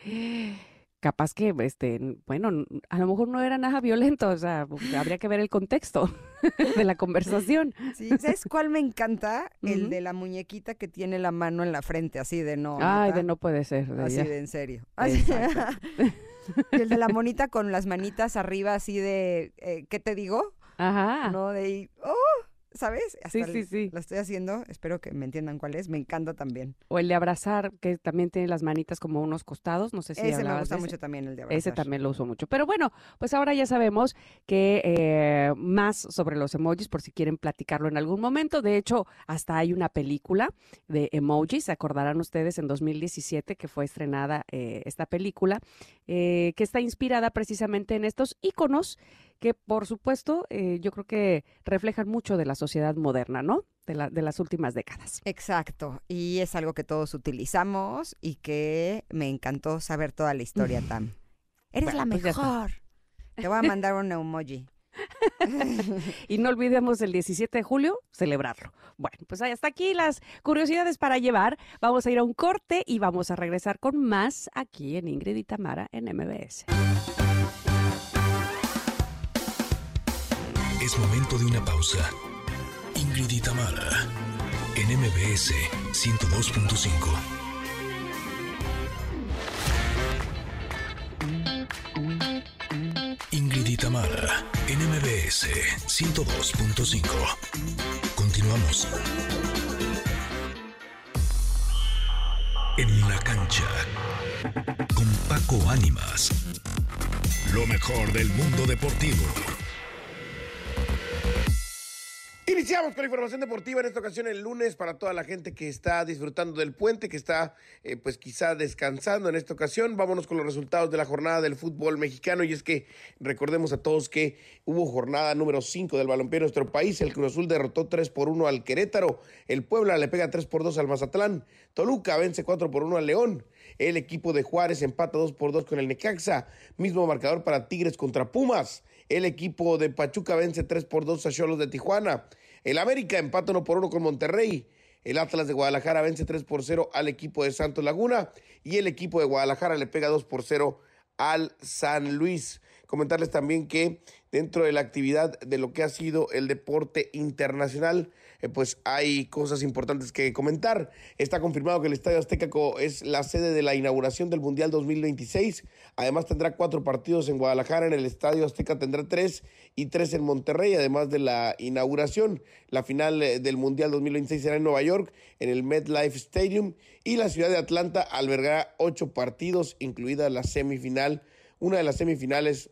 Capaz que, este, bueno, a lo mejor no era nada violento, o sea, habría que ver el contexto [laughs] de la conversación. Sí, ¿sabes cuál me encanta? El de la muñequita que tiene la mano en la frente, así de no. Ay, de no puede ser. de Así ya. de en serio. [laughs] Así- [laughs] y el de la monita con las manitas arriba, así de, eh, ¿qué te digo? Ajá. No, de ¡oh! ¿Sabes? Sí, Hasta sí, le- sí. Lo estoy haciendo, espero que me entiendan cuál es, me encanta también. O el de abrazar, que también tiene las manitas como unos costados, no sé si ese me gusta de ese. mucho también, el de abrazar. Ese también lo uso mucho. Pero bueno, pues ahora ya sabemos que eh, más sobre los emojis, por si quieren platicarlo en algún momento. De hecho, hasta hay una película de emojis, se acordarán ustedes en 2017 que fue estrenada eh, esta película, eh, que está inspirada precisamente en estos íconos que, por supuesto, eh, yo creo que reflejan mucho de la sociedad moderna, ¿no? De, la- de las últimas décadas. Exacto, y es algo que todos utilizamos y que me encantó saber toda la historia, Tam. [laughs] Eres Bueno, la pues mejor. Te voy a [laughs] mandar un emoji. [laughs] Y no olvidemos el 17 de julio celebrarlo. Bueno, pues hasta aquí las curiosidades para llevar. Vamos a ir a un corte y vamos a regresar con más aquí en Ingrid y Tamara en MBS. Momento de una pausa. Ingrid y Tamara, en MBS 102.5. Ingrid y Tamara, en MBS 102.5. Continuamos. En la cancha. Con Paco Ánimas. Lo mejor del mundo deportivo. Iniciamos con la información deportiva en esta ocasión el lunes para toda la gente que está disfrutando del puente, que está eh, pues quizá descansando en esta ocasión. Vámonos con los resultados de la jornada del fútbol mexicano y es que recordemos a todos que hubo jornada número 5 del balompié en nuestro país. El Cruz Azul derrotó 3 por 1 al Querétaro, el Puebla le pega 3 por 2 al Mazatlán, Toluca vence 4 por 1 al León, el equipo de Juárez empata 2 por 2 con el Necaxa, mismo marcador para Tigres contra Pumas. El equipo de Pachuca vence 3 por 2 a Cholos de Tijuana. El América empata 1 por 1 con Monterrey. El Atlas de Guadalajara vence 3 por 0 al equipo de Santos Laguna. Y el equipo de Guadalajara le pega 2 por 0 al San Luis. Comentarles también que dentro de la actividad de lo que ha sido el deporte internacional, eh, pues hay cosas importantes que comentar. Está confirmado que el Estadio Azteca es la sede de la inauguración del Mundial 2026. Además tendrá cuatro partidos en Guadalajara, en el Estadio Azteca tendrá tres y tres en Monterrey, además de la inauguración. La final eh, del Mundial 2026 será en Nueva York, en el MetLife Stadium, y la ciudad de Atlanta albergará ocho partidos, incluida la semifinal, una de las semifinales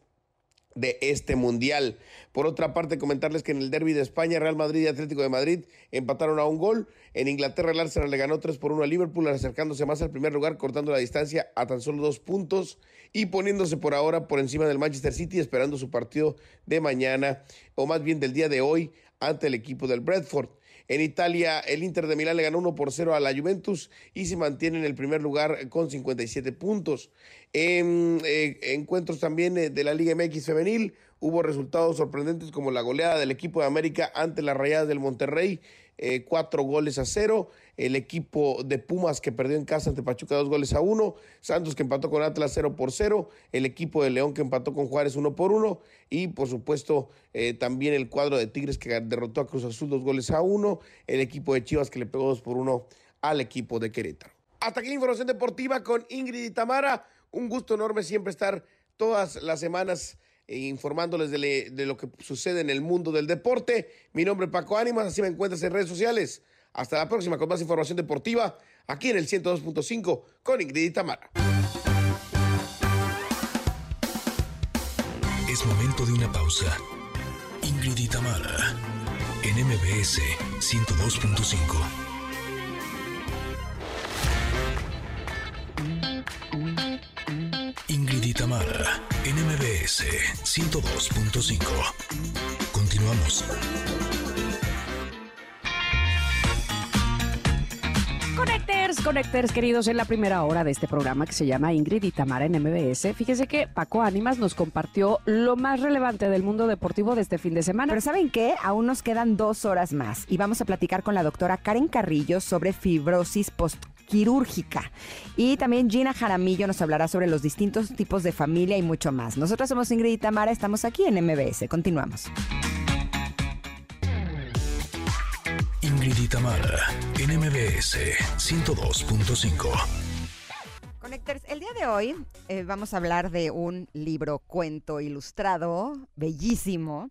de este mundial. Por otra parte, comentarles que en el derby de España, Real Madrid y Atlético de Madrid empataron a un gol. En Inglaterra, el Arsenal le ganó 3 por 1 a Liverpool, acercándose más al primer lugar, cortando la distancia a tan solo dos puntos y poniéndose por ahora por encima del Manchester City, esperando su partido de mañana, o más bien del día de hoy, ante el equipo del Bradford. En Italia, el Inter de Milán le ganó 1 por 0 a la Juventus y se mantiene en el primer lugar con 57 puntos. En eh, encuentros también eh, de la Liga MX femenil, hubo resultados sorprendentes como la goleada del equipo de América ante las Rayadas del Monterrey eh, cuatro goles a cero. El equipo de Pumas que perdió en casa ante Pachuca dos goles a uno. Santos que empató con Atlas cero por cero. El equipo de León que empató con Juárez uno por uno. Y por supuesto eh, también el cuadro de Tigres que derrotó a Cruz Azul dos goles a uno. El equipo de Chivas que le pegó dos por uno al equipo de Querétaro. Hasta aquí información deportiva con Ingrid y Tamara. Un gusto enorme siempre estar todas las semanas e informándoles de, lo que sucede en el mundo del deporte. Mi nombre es Paco Ánimas, así me encuentras en redes sociales. Hasta la próxima con más información deportiva aquí en el 102.5 con Ingrid Tamara. Es momento de una pausa. Ingrid Tamara en MBS 102.5. Tamara, NMBS 102.5. Continuamos. Connectors queridos, en la primera hora de este programa que se llama Ingrid y Tamara en MBS. Fíjese que Paco Ánimas nos compartió lo más relevante del mundo deportivo de este fin de semana. Pero ¿saben qué? Aún nos quedan dos horas más y vamos a platicar con la doctora Karen Carrillo sobre fibrosis post quirúrgica. Y también Gina Jaramillo nos hablará sobre los distintos tipos de familia y mucho más. Nosotros somos Ingrid y Tamara, estamos aquí en MBS. Continuamos. Ingrid y Tamara, en MBS 102.5. Conectores, el día de hoy eh, vamos a hablar de un libro cuento ilustrado, bellísimo,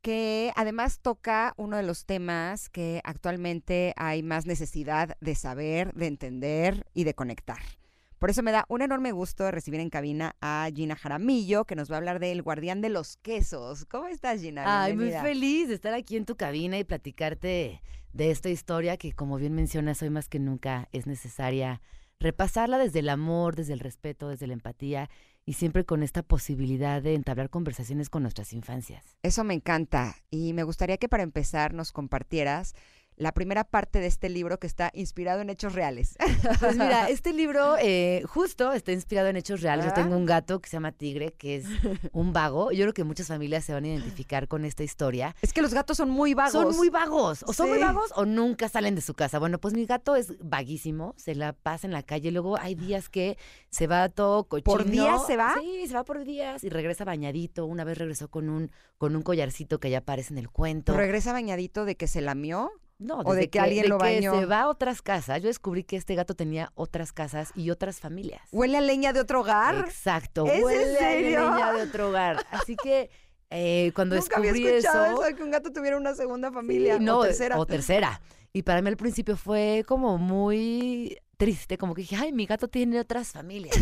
que además toca uno de los temas que actualmente hay más necesidad de saber, de entender y de conectar. Por eso me da un enorme gusto recibir en cabina a Gina Jaramillo, que nos va a hablar del guardián de los quesos. ¿Cómo estás, Gina? Ay, muy feliz de estar aquí en tu cabina y platicarte de esta historia que, como bien mencionas, hoy más que nunca es necesaria repasarla desde el amor, desde el respeto, desde la empatía y siempre con esta posibilidad de entablar conversaciones con nuestras infancias. Eso me encanta y me gustaría que para empezar nos compartieras la primera parte de este libro que está inspirado en hechos reales. Pues mira, [laughs] este libro eh, justo está inspirado en hechos reales. Yo tengo un gato que se llama Tigre, que es [laughs] un vago. Yo creo que muchas familias se van a identificar con esta historia. Es que los gatos son muy vagos. Son muy vagos. O son muy vagos o nunca salen de su casa. Bueno, pues mi gato es vaguísimo, se la pasa en la calle. Luego hay días que se va todo cochino. ¿Por días se va? Sí, se va por días y regresa bañadito. Una vez regresó con un, con un collarcito que ya aparece en el cuento. ¿Regresa bañadito de que se lamió? No, o de que, alguien lo bañó. Que se va a otras casas. Yo descubrí que este gato tenía otras casas y otras familias. ¿Huele a leña de otro hogar? Exacto, huele a leña de otro hogar. Así que eh, cuando Nunca descubrí había escuchado eso, que un gato tuviera una segunda familia no, o tercera. O tercera. Y para mí al principio fue como muy triste, como que dije, ay, mi gato tiene otras familias.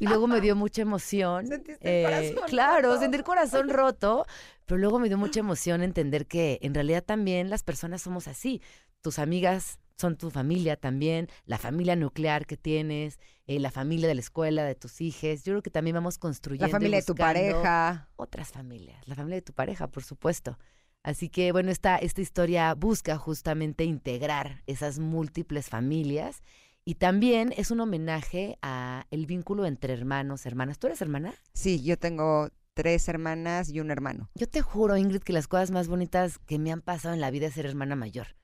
Y luego me dio [laughs] mucha emoción. Sentiste el corazón claro, roto. sentir corazón roto, pero luego me dio mucha [laughs] emoción entender que en realidad también las personas somos así. Tus amigas son tu familia también, la familia nuclear que tienes, eh, la familia de la escuela, de tus hijos. Yo creo que también vamos construyendo. La familia de tu pareja. Otras familias, la familia de tu pareja, por supuesto. Así que, bueno, esta, esta historia busca justamente integrar esas múltiples familias y también es un homenaje a el vínculo entre hermanos, hermanas. ¿Tú eres hermana? Sí, yo tengo tres hermanas y un hermano. Yo te juro, Ingrid, que las cosas más bonitas que me han pasado en la vida es ser hermana mayor.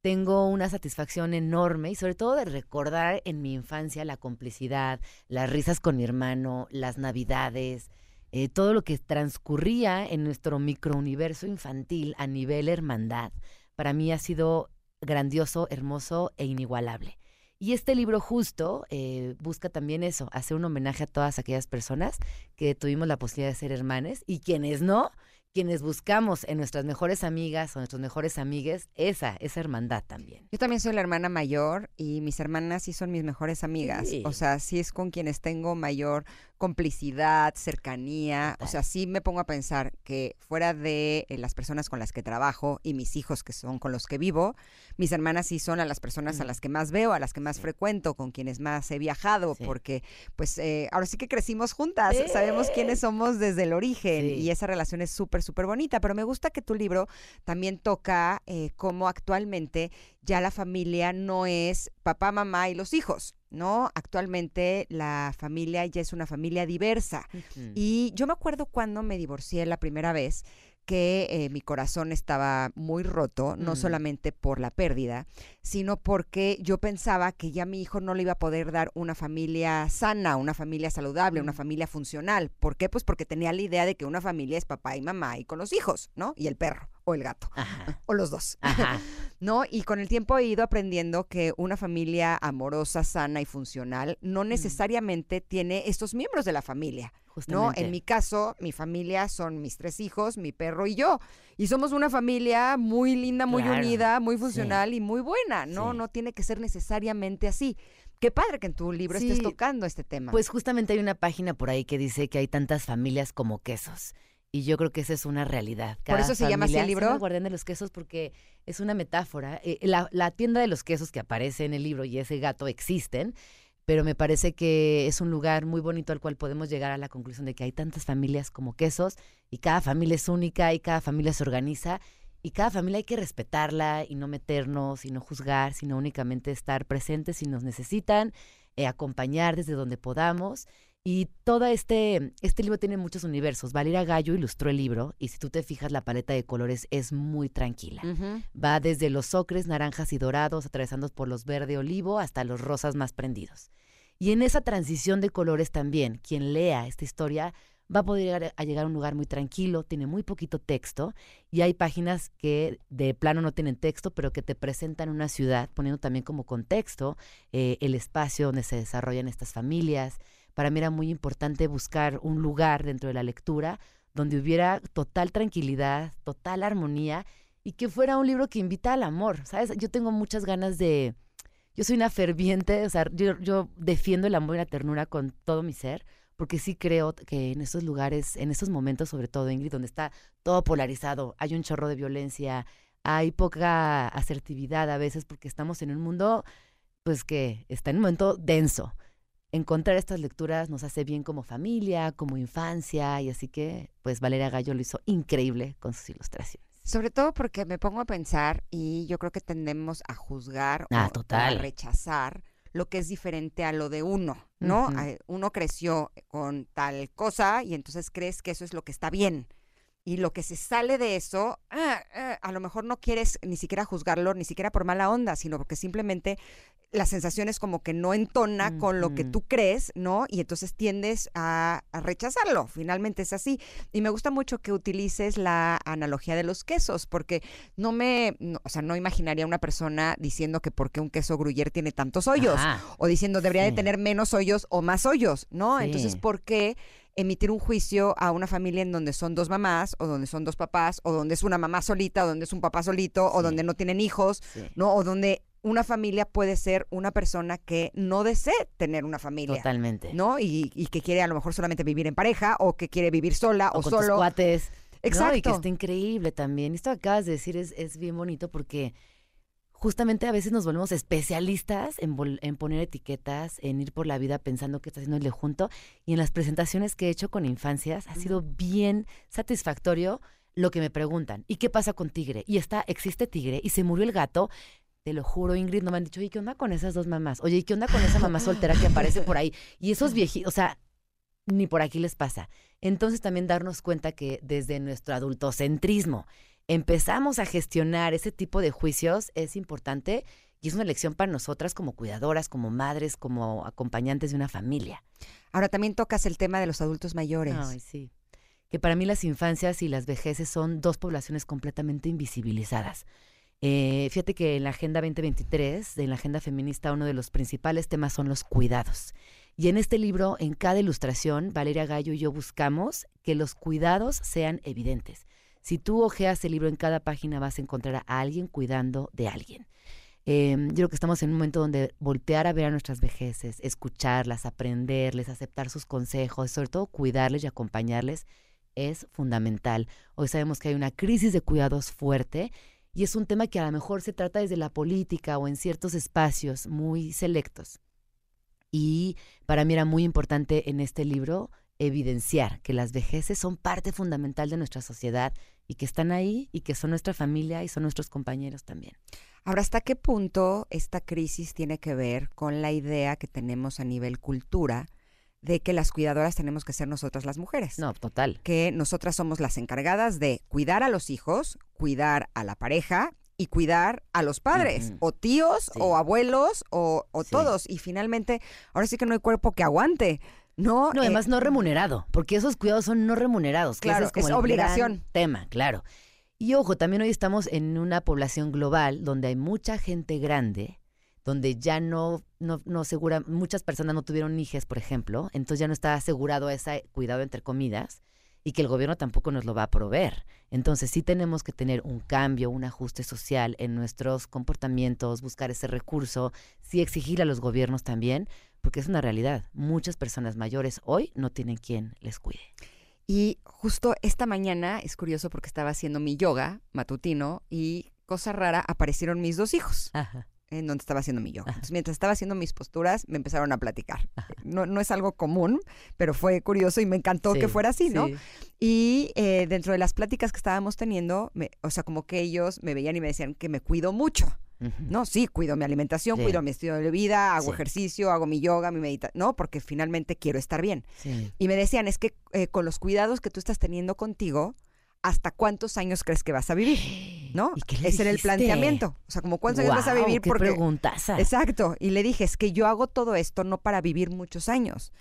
Tengo una satisfacción enorme y sobre todo de recordar en mi infancia la complicidad, las risas con mi hermano, las navidades, eh, todo lo que transcurría en nuestro microuniverso infantil a nivel hermandad. Para mí ha sido grandioso, hermoso e inigualable. Y este libro justo eh, busca también eso, hacer un homenaje a todas aquellas personas que tuvimos la posibilidad de ser hermanes y quienes no, quienes buscamos en nuestras mejores amigas o nuestros mejores amigues esa, esa hermandad también. Yo también soy la hermana mayor y mis hermanas sí son mis mejores amigas. Sí. O sea, sí es con quienes tengo mayor complicidad, cercanía. O sea, sí me pongo a pensar que fuera de eh, las personas con las que trabajo y mis hijos que son con los que vivo, mis hermanas sí son a las personas a Mm. las que más veo, a las que más Sí. frecuento, con quienes más he viajado, Sí. porque pues eh, ahora sí que crecimos juntas, Sí. sabemos quiénes somos desde el origen y esa relación es súper, súper bonita. Pero me gusta que tu libro también toca eh, cómo actualmente ya la familia no es papá, mamá y los hijos, ¿no? Actualmente la familia ya es una familia diversa. Y yo me acuerdo cuando me divorcié la primera vez que eh, mi corazón estaba muy roto, no Mm. solamente por la pérdida, sino porque yo pensaba que ya mi hijo no le iba a poder dar una familia sana, una familia saludable, una Mm. familia funcional. ¿Por qué? Pues porque tenía la idea de que una familia es papá y mamá y con los hijos, ¿no? Y el perro o el gato, Ajá, o los dos. ajá. [laughs] ¿no? Y con el tiempo he ido aprendiendo que una familia amorosa, sana y funcional no necesariamente tiene estos miembros de la familia, ¿no? En mi caso, mi familia son mis tres hijos, mi perro y yo. Y somos una familia muy linda, muy Claro, unida, muy sí. funcional y muy buena, ¿no? Sí. No tiene que ser necesariamente así. Qué padre que en tu libro estés tocando este tema. Pues justamente hay una página por ahí que dice que hay tantas familias como quesos. Y yo creo que esa es una realidad. ¿Por eso se llama así el libro? El guardián de los quesos porque es una metáfora. Eh, la, la tienda de los quesos que aparece en el libro y ese gato existen, pero me parece que es un lugar muy bonito al cual podemos llegar a la conclusión de que hay tantas familias como quesos y cada familia es única y cada familia se organiza y cada familia hay que respetarla y no meternos y no juzgar, sino únicamente estar presentes si nos necesitan, eh, acompañar desde donde podamos. Y todo este, este libro tiene muchos universos. Valeria Gallo ilustró el libro y si tú te fijas la paleta de colores es muy tranquila. Va desde los ocres, naranjas y dorados, atravesando por los verde olivo hasta los rosas más prendidos. Y en esa transición de colores también, quien lea esta historia va a poder llegar a llegar a un lugar muy tranquilo, tiene muy poquito texto y hay páginas que de plano no tienen texto, pero que te presentan una ciudad, poniendo también como contexto eh, el espacio donde se desarrollan estas familias. Para mí era muy importante buscar un lugar dentro de la lectura donde hubiera total tranquilidad, total armonía y que fuera un libro que invita al amor, ¿sabes? Yo tengo muchas ganas de... Yo soy una ferviente, o sea, yo, defiendo el amor y la ternura con todo mi ser, porque sí creo que en estos lugares, en estos momentos sobre todo, Ingrid, donde está todo polarizado, hay un chorro de violencia, hay poca asertividad a veces porque estamos en un mundo, pues que está en un momento denso. Encontrar estas lecturas nos hace bien como familia, como infancia, y así que, pues Valeria Gallo lo hizo increíble con sus ilustraciones. Sobre todo porque me pongo a pensar y yo creo que tendemos a juzgar Ah, o- o, a total. rechazar lo que es diferente a lo de uno, ¿no? Uno creció con tal cosa y entonces crees que eso es lo que está bien. Y lo que se sale de eso, ah, ah, a lo mejor no quieres ni siquiera juzgarlo, ni siquiera por mala onda, sino porque simplemente la sensación es como que no entona con lo que tú crees, ¿no? Y entonces tiendes a, a rechazarlo. Finalmente es así. Y me gusta mucho que utilices la analogía de los quesos, porque no me, no- o sea, no imaginaría una persona diciendo que porque un queso gruyere tiene tantos hoyos, Ajá. o diciendo debería de tener menos hoyos o más hoyos, ¿no? Sí. Entonces, ¿por qué emitir un juicio a una familia en donde son dos mamás, o donde son dos papás, o donde es una mamá solita, o donde es un papá solito, o donde no tienen hijos, Sí. ¿no? O donde una familia puede ser una persona que no desee tener una familia. Totalmente. ¿No? Y, y que quiere a lo mejor solamente vivir en pareja o que quiere vivir sola o, o con solo. tus cuates. Exacto. ¿no? Y que está increíble también. Esto que acabas de decir es, es bien bonito porque justamente a veces nos volvemos especialistas en, en poner etiquetas, en ir por la vida pensando que está haciendo el junto. Y en las presentaciones que he hecho con infancias ha sido bien satisfactorio lo que me preguntan. ¿Y qué pasa con Tigre? Y está, existe Tigre y se murió el gato. Te lo juro, Ingrid, no me han dicho, oye, ¿qué onda con esas dos mamás? Oye, ¿y qué onda con esa mamá soltera que aparece por ahí? Y esos viejitos, o sea, ni por aquí les pasa. Entonces también darnos cuenta que desde nuestro adultocentrismo empezamos a gestionar ese tipo de juicios es importante y es una lección para nosotras como cuidadoras, como madres, como acompañantes de una familia. Ahora también tocas el tema de los adultos mayores. Ay, sí. Que para mí las infancias y las vejeces son dos poblaciones completamente invisibilizadas. Eh, fíjate que en la Agenda 2023, en la Agenda Feminista, uno de los principales temas son los cuidados. Y en este libro, en cada ilustración, Valeria Gallo y yo buscamos que los cuidados sean evidentes. Si tú ojeas el libro en cada página vas a encontrar a alguien cuidando de alguien. Eh, yo creo que estamos en un momento donde voltear a ver a nuestras vejeces, escucharlas, aprenderles, aceptar sus consejos, sobre todo cuidarles y acompañarles, es fundamental. Hoy sabemos que hay una crisis de cuidados fuerte y es un tema que a lo mejor se trata desde la política o en ciertos espacios muy selectos. Y para mí era muy importante en este libro evidenciar que las vejeces son parte fundamental de nuestra sociedad y que están ahí y que son nuestra familia y son nuestros compañeros también. Ahora, ¿hasta qué punto esta crisis tiene que ver con la idea que tenemos a nivel cultura de que las cuidadoras tenemos que ser nosotras las mujeres? No, total. Que nosotras somos las encargadas de cuidar a los hijos, cuidar a la pareja y cuidar a los padres, o tíos, Sí. o abuelos, o, o Sí. todos. Y finalmente, ahora sí que no hay cuerpo que aguante. No, No, Eh, además no remunerado, porque esos cuidados son no remunerados. Claro, es, como es el obligación. gran tema, claro. Y ojo, también hoy estamos en una población global donde hay mucha gente grande, donde ya no, no, no asegura, muchas personas no tuvieron hijas, por ejemplo, entonces ya no está asegurado ese cuidado entre comidas y que el gobierno tampoco nos lo va a proveer. Entonces sí tenemos que tener un cambio, un ajuste social en nuestros comportamientos, buscar ese recurso, sí exigir a los gobiernos también, porque es una realidad. Muchas personas mayores hoy no tienen quien les cuide. Y justo esta mañana, es curioso porque estaba haciendo mi yoga matutino y cosa rara, aparecieron mis dos hijos en donde estaba haciendo mi yoga. Entonces, mientras estaba haciendo mis posturas, me empezaron a platicar. No, no es algo común, pero fue curioso y me encantó que fuera así, ¿no? sí. Y eh, dentro de las pláticas que estábamos teniendo, me- o sea, como que ellos me veían y me decían que me cuido mucho. No, sí, cuido mi alimentación, Sí. cuido mi estilo de vida, hago ejercicio, hago mi yoga, mi meditación, no, porque finalmente quiero estar bien. Y me decían, es que eh, con los cuidados que tú estás teniendo contigo, ¿hasta cuántos años crees que vas a vivir? [gasps] ¿No? ¿Y qué le Ese era el planteamiento. O sea, como cuántos años vas a vivir qué porque preguntaza. Exacto. Y le dije, es que yo hago todo esto no para vivir muchos años.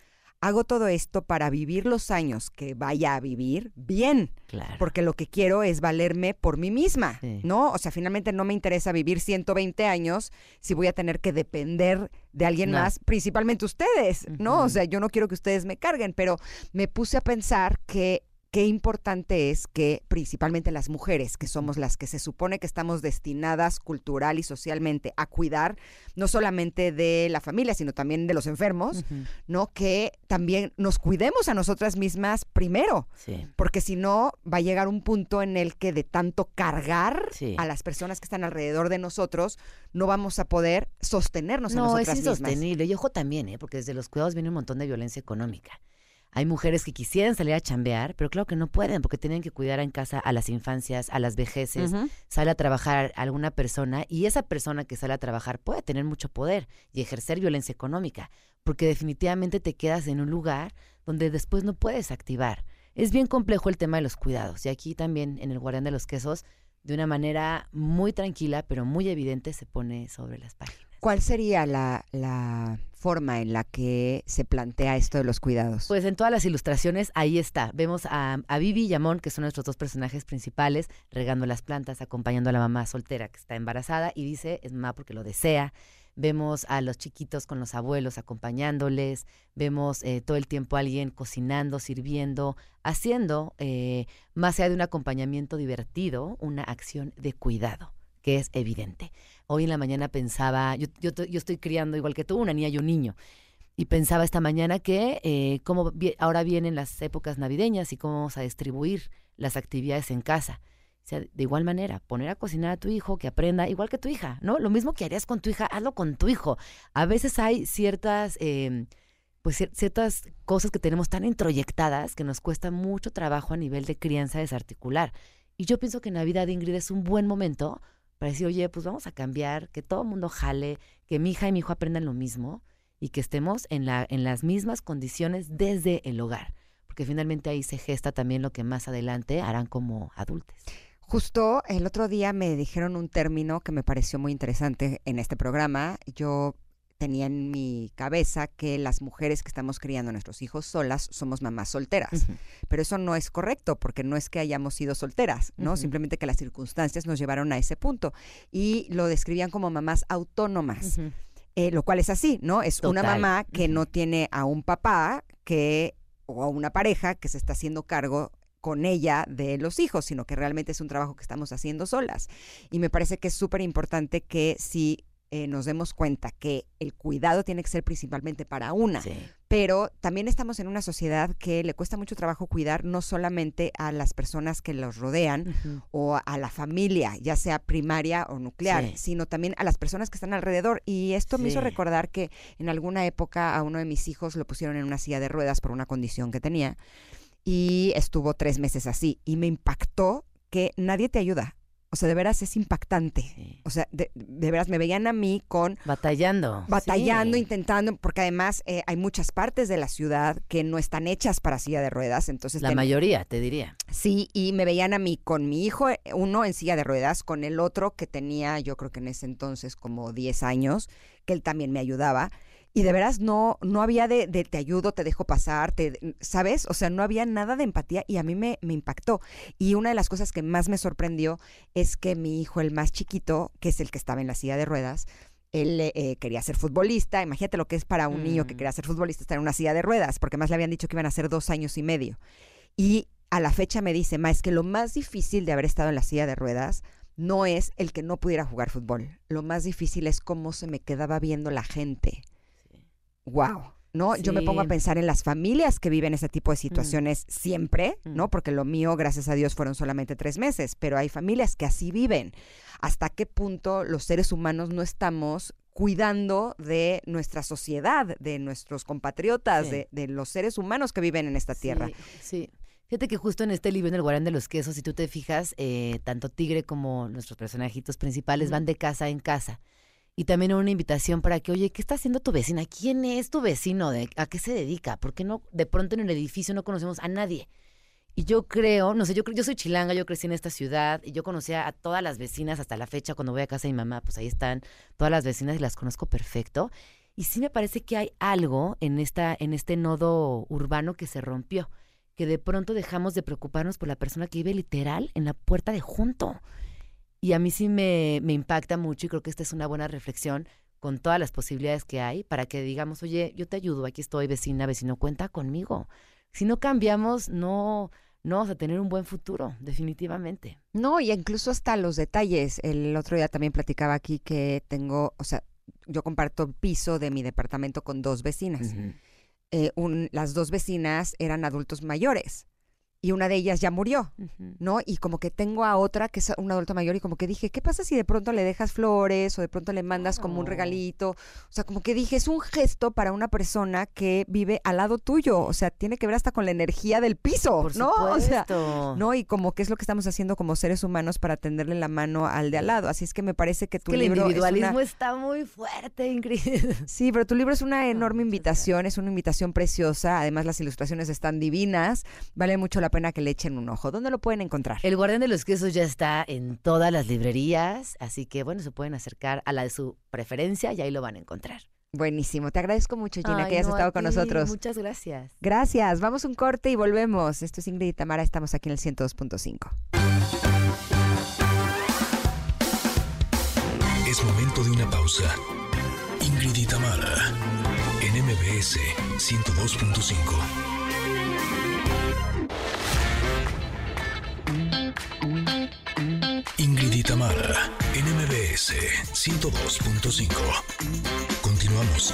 Hago todo esto para vivir los años que vaya a vivir bien, Claro. porque lo que quiero es valerme por mí misma, Sí. ¿no? O sea, finalmente no me interesa vivir 120 años si voy a tener que depender de alguien No. más, principalmente ustedes, ¿no? O sea, yo no quiero que ustedes me carguen, pero me puse a pensar que qué importante es que principalmente las mujeres, que somos las que se supone que estamos destinadas cultural y socialmente a cuidar no solamente de la familia, sino también de los enfermos. ¿no? Que también nos cuidemos a nosotras mismas primero, Sí. porque si no va a llegar un punto en el que de tanto cargar Sí. a las personas que están alrededor de nosotros, no vamos a poder sostenernos a No, es nosotras mismas. insostenible. Y ojo también, ¿eh? porque desde los cuidados viene un montón de violencia económica. Hay mujeres que quisieran salir a chambear, pero claro que no pueden porque tienen que cuidar en casa a las infancias, a las vejeces. Sale a trabajar alguna persona y esa persona que sale a trabajar puede tener mucho poder y ejercer violencia económica, porque definitivamente te quedas en un lugar donde después no puedes activar. Es bien complejo el tema de los cuidados y aquí también en el Guardián de los Quesos, de una manera muy tranquila pero muy evidente, se pone sobre las páginas. ¿Cuál sería la, la forma en la que se plantea esto de los cuidados? Pues en todas las ilustraciones ahí está. Vemos a, a Vivi y Amón, que son nuestros dos personajes principales, regando las plantas, acompañando a la mamá soltera que está embarazada y dice, es mamá porque lo desea. Vemos a los chiquitos con los abuelos acompañándoles. Vemos eh, todo el tiempo a alguien cocinando, sirviendo, haciendo, eh, más allá de un acompañamiento divertido, una acción de cuidado que es evidente. Hoy en la mañana pensaba, yo, yo, estoy criando igual que tú, una niña y un niño. Y pensaba esta mañana que eh, como ahora vienen las épocas navideñas y cómo vamos a distribuir las actividades en casa. O sea, de igual manera, poner a cocinar a tu hijo que aprenda igual que tu hija, ¿no? Lo mismo que harías con tu hija, hazlo con tu hijo. A veces hay ciertas, em, pues ciertas cosas que tenemos tan introyectadas que nos cuesta mucho trabajo a nivel de crianza desarticular. Y yo pienso que Navidad, Ingrid, es un buen momento para decir, oye, pues vamos a cambiar, que todo el mundo jale, que mi hija y mi hijo aprendan lo mismo y que estemos en, la, en las mismas condiciones desde el hogar, porque finalmente ahí se gesta también lo que más adelante harán como adultos. Justo el otro día me dijeron un término que me pareció muy interesante en este programa. Yo tenía en mi cabeza que las mujeres que estamos criando a nuestros hijos solas somos mamás solteras. Pero eso no es correcto, porque no es que hayamos sido solteras, ¿no? Simplemente que las circunstancias nos llevaron a ese punto. Y lo describían como mamás autónomas. Eh, lo cual es así, ¿no? Es una mamá que no tiene a un papá que o a una pareja que se está haciendo cargo con ella de los hijos, sino que realmente es un trabajo que estamos haciendo solas. Y me parece que es súper importante que si eh, nos demos cuenta que el cuidado tiene que ser principalmente para una, pero también estamos en una sociedad que le cuesta mucho trabajo cuidar no solamente a las personas que los rodean o a la familia, ya sea primaria o nuclear, sino también a las personas que están alrededor. Y esto me hizo recordar que en alguna época a uno de mis hijos lo pusieron en una silla de ruedas por una condición que tenía y estuvo tres meses así y me impactó que nadie te ayuda. O sea, de veras es impactante. O sea, de, veras me veían a mí con... Batallando. Batallando, intentando, porque además eh, hay muchas partes de la ciudad que no están hechas para silla de ruedas, entonces... La mayoría, te diría. Sí, y me veían a mí con mi hijo, eh, uno en silla de ruedas, con el otro que tenía, yo creo que en ese entonces como 10 años, que él también me ayudaba y de veras no, no había de, te ayudo, te dejo pasar, te, ¿sabes? O sea, no había nada de empatía y a mí me, me impactó. Y una de las cosas que más me sorprendió es que mi hijo, el más chiquito, que es el que estaba en la silla de ruedas, él eh, quería ser futbolista. Imagínate lo que es para un niño que mm. quería ser futbolista estar en una silla de ruedas, porque más le habían dicho que iban a ser dos años y medio. Y a la fecha me dice, ma, es que lo más difícil de haber estado en la silla de ruedas no es el que no pudiera jugar fútbol. Lo más difícil es cómo se me quedaba viendo la gente wow. ¿no? Yo me pongo a pensar en las familias que viven ese tipo de mm. situaciones siempre, ¿no? Mm. Porque lo mío, gracias a Dios, fueron solamente tres meses, pero hay familias que así viven. ¿Hasta qué punto los seres humanos no estamos cuidando de nuestra sociedad, de nuestros compatriotas, de, los seres humanos que viven en esta tierra? Sí. Fíjate que justo en este libro, en el Guarán de los Quesos, si tú te fijas, eh, tanto Tigre como nuestros personajitos principales van de casa en casa y también una invitación para que, oye, ¿qué está haciendo tu vecina? ¿Quién es tu vecino? ¿De, ¿A qué se dedica? ¿Por qué no, de pronto en el edificio no conocemos a nadie? Y yo creo, no sé, yo, yo soy chilanga, yo crecí en esta ciudad y yo conocía a todas las vecinas hasta la fecha cuando voy a casa de mi mamá, pues ahí están todas las vecinas y las conozco perfecto. Y sí me parece que hay algo en, esta, en este nodo urbano que se rompió, que de pronto dejamos de preocuparnos por la persona que vive literal en la puerta de junto. Y a mí sí me, me impacta mucho y creo que esta es una buena reflexión con todas las posibilidades que hay para que digamos, oye, yo te ayudo, aquí estoy, vecina, vecino, cuenta conmigo. Si no cambiamos, no, no vamos a tener un buen futuro, definitivamente. No, y incluso hasta los detalles. El otro día también platicaba aquí que tengo, o sea, yo comparto piso de mi departamento con dos vecinas. Eh, las dos vecinas eran adultos mayores y una de ellas ya murió, ¿no? Y como que tengo a otra que es una adulta mayor y como que dije, ¿qué pasa si de pronto le dejas flores o de pronto le mandas como un regalito? O sea, como que dije, es un gesto para una persona que vive al lado tuyo, o sea, tiene que ver hasta con la energía del piso, Por ¿no? O sea, ¿no? Y como que es lo que estamos haciendo como seres humanos para tenderle la mano al de al lado. Así es que me parece que tu que libro el individualismo está muy fuerte, Ingrid. [laughs] Sí, pero tu libro es una enorme invitación, es una invitación preciosa, además las ilustraciones están divinas, vale mucho la pena que le echen un ojo. ¿Dónde lo pueden encontrar? El Guardián de los Quesos ya está en todas las librerías, así que bueno, se pueden acercar a la de su preferencia y ahí lo van a encontrar. Buenísimo, te agradezco mucho Gina que hayas estado con nosotros. Muchas gracias. Gracias, vamos un corte y volvemos. Esto es Ingrid y Tamara, estamos aquí en el 102.5. Es momento de una pausa. Ingrid y Tamara, en MBS 102.5. Ingrid y Tamara, NMBS 102.5. Continuamos.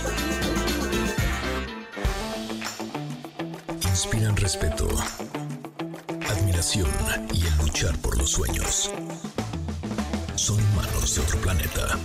Inspiran respeto, admiración y el luchar por los sueños. Son humanos de otro planeta.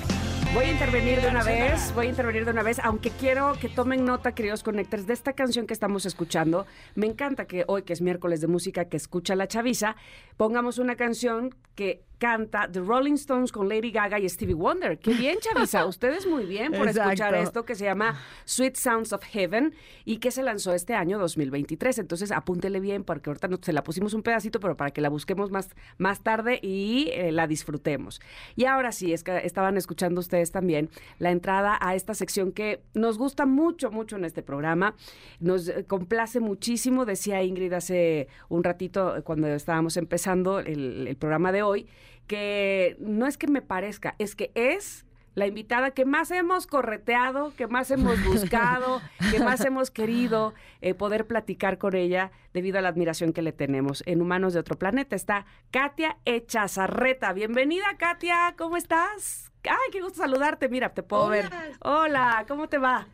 Voy a intervenir de una vez, voy a intervenir de una vez, aunque quiero que tomen nota, queridos conectores, de esta canción que estamos escuchando. Me encanta que hoy, que es miércoles de música que escucha la chaviza, pongamos una canción que canta The Rolling Stones con Lady Gaga y Stevie Wonder. Qué bien, Chavisa. [laughs] Ustedes muy bien por escuchar esto que se llama Sweet Sounds of Heaven y que se lanzó este año 2023. Entonces, apúntele bien porque ahorita no, se la pusimos un pedacito, pero para que la busquemos más, más tarde y eh, la disfrutemos. Y ahora sí, es que estaban escuchando ustedes también la entrada a esta sección que nos gusta mucho, mucho en este programa. Nos eh, complace muchísimo, decía Ingrid hace un ratito eh, cuando estábamos empezando el programa de hoy que no es que me parezca, es que es la invitada que más hemos correteado, que más hemos [laughs] buscado, que más hemos querido eh, poder platicar con ella debido a la admiración que le tenemos. En Humanos de Otro Planeta está Katia Echazarreta. Bienvenida, Katia, ¿cómo estás? Ay, qué gusto saludarte. Mira, te puedo ver. Hola, ¿cómo te va?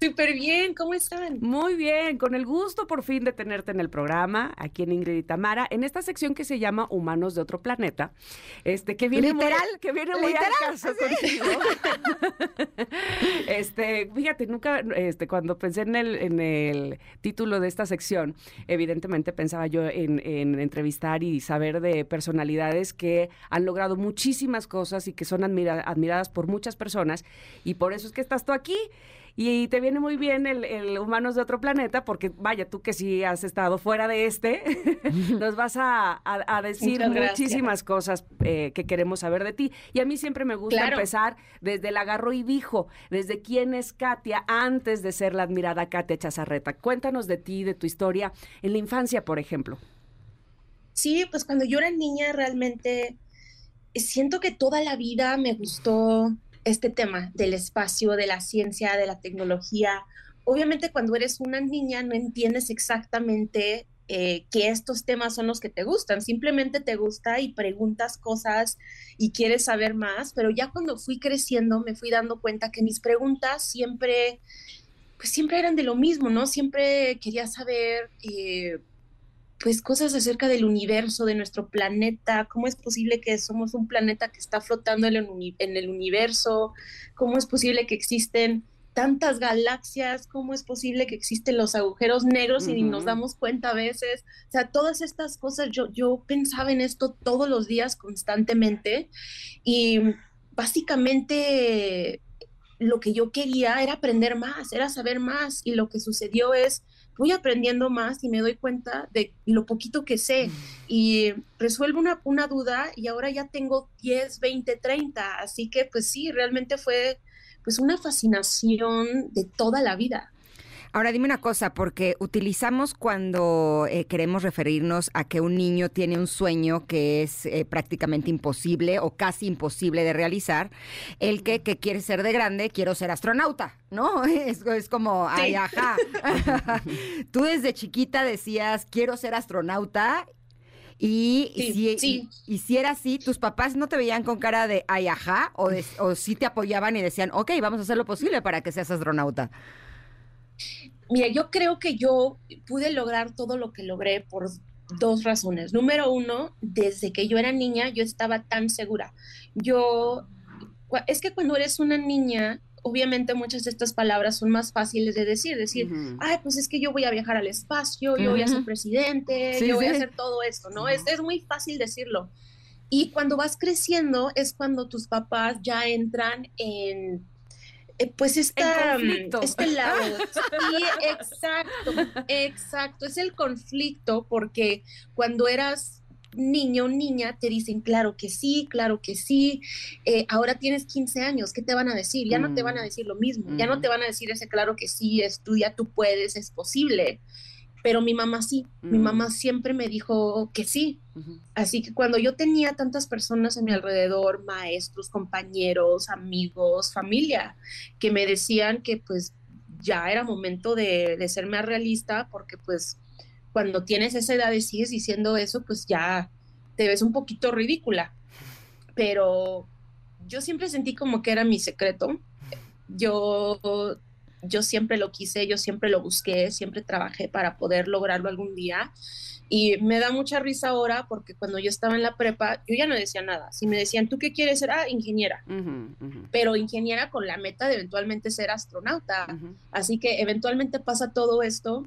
Súper bien, ¿cómo están? Muy bien, con el gusto por fin de tenerte en el programa, aquí en Ingrid y Tamara, en esta sección que se llama Humanos de otro planeta, este, que viene literal, que viene muy al caso contigo. [laughs] este, fíjate, nunca, este, cuando pensé en el, en el título de esta sección, evidentemente pensaba yo en, en entrevistar y saber de personalidades que han logrado muchísimas cosas y que son admiradas por muchas personas, y por eso es que estás tú aquí. Y te viene muy bien el, Humanos de otro planeta, porque vaya, tú que sí has estado fuera de este, [laughs] nos vas a, decir muchísimas cosas eh, que queremos saber de ti. Y a mí siempre me gusta empezar desde el agarro y dijo, desde quién es Katia antes de ser la admirada Katia Chazarreta. Cuéntanos de ti, de tu historia en la infancia, por ejemplo. Sí, pues cuando yo era niña realmente siento que toda la vida me gustó este tema del espacio, de la ciencia, de la tecnología. Obviamente cuando eres una niña no entiendes exactamente eh, que estos temas son los que te gustan, simplemente te gusta y preguntas cosas y quieres saber más, pero ya cuando fui creciendo me fui dando cuenta que mis preguntas siempre, pues siempre eran de lo mismo, ¿no? Siempre quería saber... Eh, pues cosas acerca del universo, de nuestro planeta, cómo es posible que somos un planeta que está flotando en el, universo, cómo es posible que existen tantas galaxias, cómo es posible que existen los agujeros negros y nos damos cuenta a veces. O sea, todas estas cosas, yo, yo pensaba en esto todos los días constantemente y básicamente lo que yo quería era aprender más, era saber más y lo que sucedió es voy aprendiendo más y me doy cuenta de lo poquito que sé mm. y resuelvo una, una duda y ahora ya tengo 10, 20, 30, así que pues sí, realmente fue pues una fascinación de toda la vida. Ahora dime una cosa, porque utilizamos cuando eh, queremos referirnos a que un niño tiene un sueño que es eh, prácticamente imposible o casi imposible de realizar, el que, que quiere ser de grande, quiero ser astronauta, ¿no? [laughs] Es, es como, ay, ajá. [laughs] Tú desde chiquita decías, quiero ser astronauta y, si, Y, si era así, tus papás no te veían con cara de ay, ajá, o, o sí te apoyaban y decían, ok, vamos a hacer lo posible para que seas astronauta. Mira, yo creo que yo pude lograr todo lo que logré por dos razones. Número uno, desde que yo era niña, yo estaba tan segura. Yo, es que cuando eres una niña, obviamente muchas de estas palabras son más fáciles de decir, decir, ay, pues es que yo voy a viajar al espacio, yo voy a ser presidente, yo voy a hacer todo esto, ¿no? es, es muy fácil decirlo. Y cuando vas creciendo es cuando tus papás ya entran en eh, pues esta, este lado. [laughs] Sí, exacto, exacto. Es el conflicto porque cuando eras niño o niña te dicen, claro que sí, claro que sí, eh, ahora tienes 15 años, ¿qué te van a decir? Ya no te van a mm. decir lo mismo, ya no te van a decir ese claro que sí, estudia, tú puedes, es posible pero mi mamá sí, mi mm. mamá siempre me dijo que sí. Así que cuando yo tenía tantas personas a mi alrededor, maestros, compañeros, amigos, familia, que me decían que pues ya era momento de, de ser más realista, porque pues cuando tienes esa edad y sigues diciendo eso, pues ya te ves un poquito ridícula. pero yo siempre sentí como que era mi secreto. Yo, yo siempre lo quise, yo siempre lo busqué, siempre trabajé para poder lograrlo algún día. Y me da mucha risa ahora porque cuando yo estaba en la prepa, yo ya no decía nada. Si me decían, ¿tú qué quieres ser? Ah, ingeniera. Pero ingeniera con la meta de eventualmente ser astronauta. Así que eventualmente pasa todo esto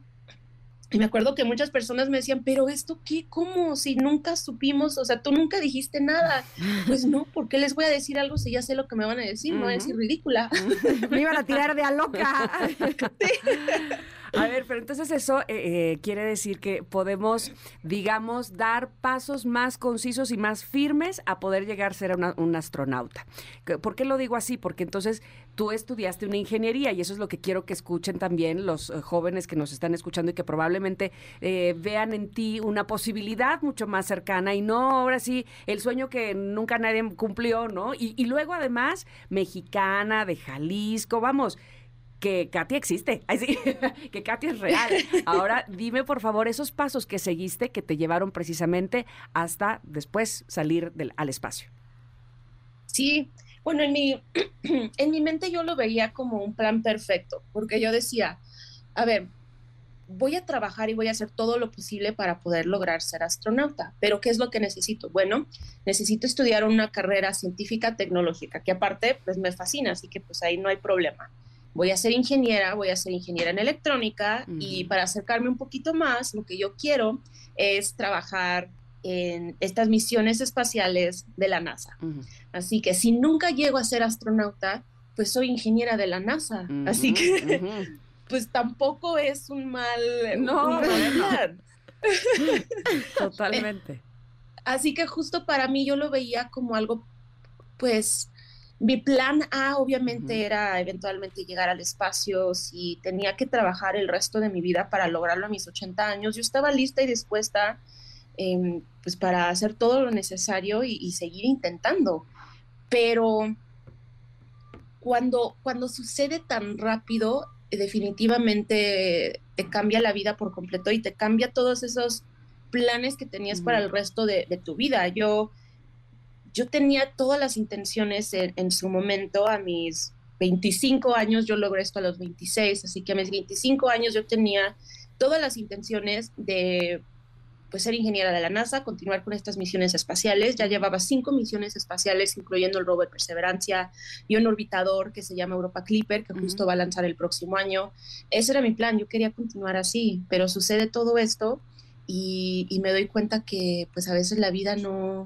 y me acuerdo que muchas personas me decían, pero esto qué, cómo, si nunca supimos, o sea, tú nunca dijiste nada. [laughs] Pues no, ¿por qué les voy a decir algo si ya sé lo que me van a decir? No voy a decir ridícula. [laughs] me iban a tirar de a loca. [laughs] A ver, pero entonces eso eh, eh, quiere decir que podemos, digamos, dar pasos más concisos y más firmes a poder llegar a ser un astronauta. ¿Por qué lo digo así? Porque entonces tú estudiaste una ingeniería y eso es lo que quiero que escuchen también los eh, jóvenes que nos están escuchando y que probablemente vean en ti una posibilidad mucho más cercana y no ahora sí el sueño que nunca nadie cumplió, ¿no? Y, y luego además mexicana, de Jalisco, vamos que Katy existe, [laughs] que Katy es real. Ahora dime por favor esos pasos que seguiste que te llevaron precisamente hasta después salir del, al espacio. Sí, bueno, en mi, [clears throat] en mi mente yo lo veía como un plan perfecto, porque yo decía, a ver, voy a trabajar y voy a hacer todo lo posible para poder lograr ser astronauta, pero ¿qué es lo que necesito? Bueno, necesito estudiar una carrera científica tecnológica, que aparte, pues me fascina, así que pues ahí no hay problema voy a ser ingeniera, voy a ser ingeniera en electrónica y para acercarme un poquito más, lo que yo quiero es trabajar en estas misiones espaciales de la NASA. Así que si nunca llego a ser astronauta, pues soy ingeniera de la NASA. Así que, [laughs] pues tampoco es un mal, no, [laughs] Totalmente. Así que justo para mí yo lo veía como algo, pues, mi plan A obviamente era eventualmente llegar al espacio, si tenía que trabajar el resto de mi vida para lograrlo a mis 80 años, yo estaba lista y dispuesta em, pues para hacer todo lo necesario y, seguir intentando. Pero cuando, cuando sucede tan rápido, definitivamente te cambia la vida por completo y te cambia todos esos planes que tenías para el resto de, de tu vida. Yo yo tenía todas las intenciones en, su momento, a mis 25 años, yo logré esto a los 26, así que a mis 25 años yo tenía todas las intenciones de pues ser ingeniera de la NASA, continuar con estas misiones espaciales. Ya llevaba cinco misiones espaciales, incluyendo el rover Perseverancia y un orbitador que se llama Europa Clipper, que justo va a lanzar el próximo año. Ese era mi plan, yo quería continuar así, pero sucede todo esto y, y me doy cuenta que pues a veces la vida no,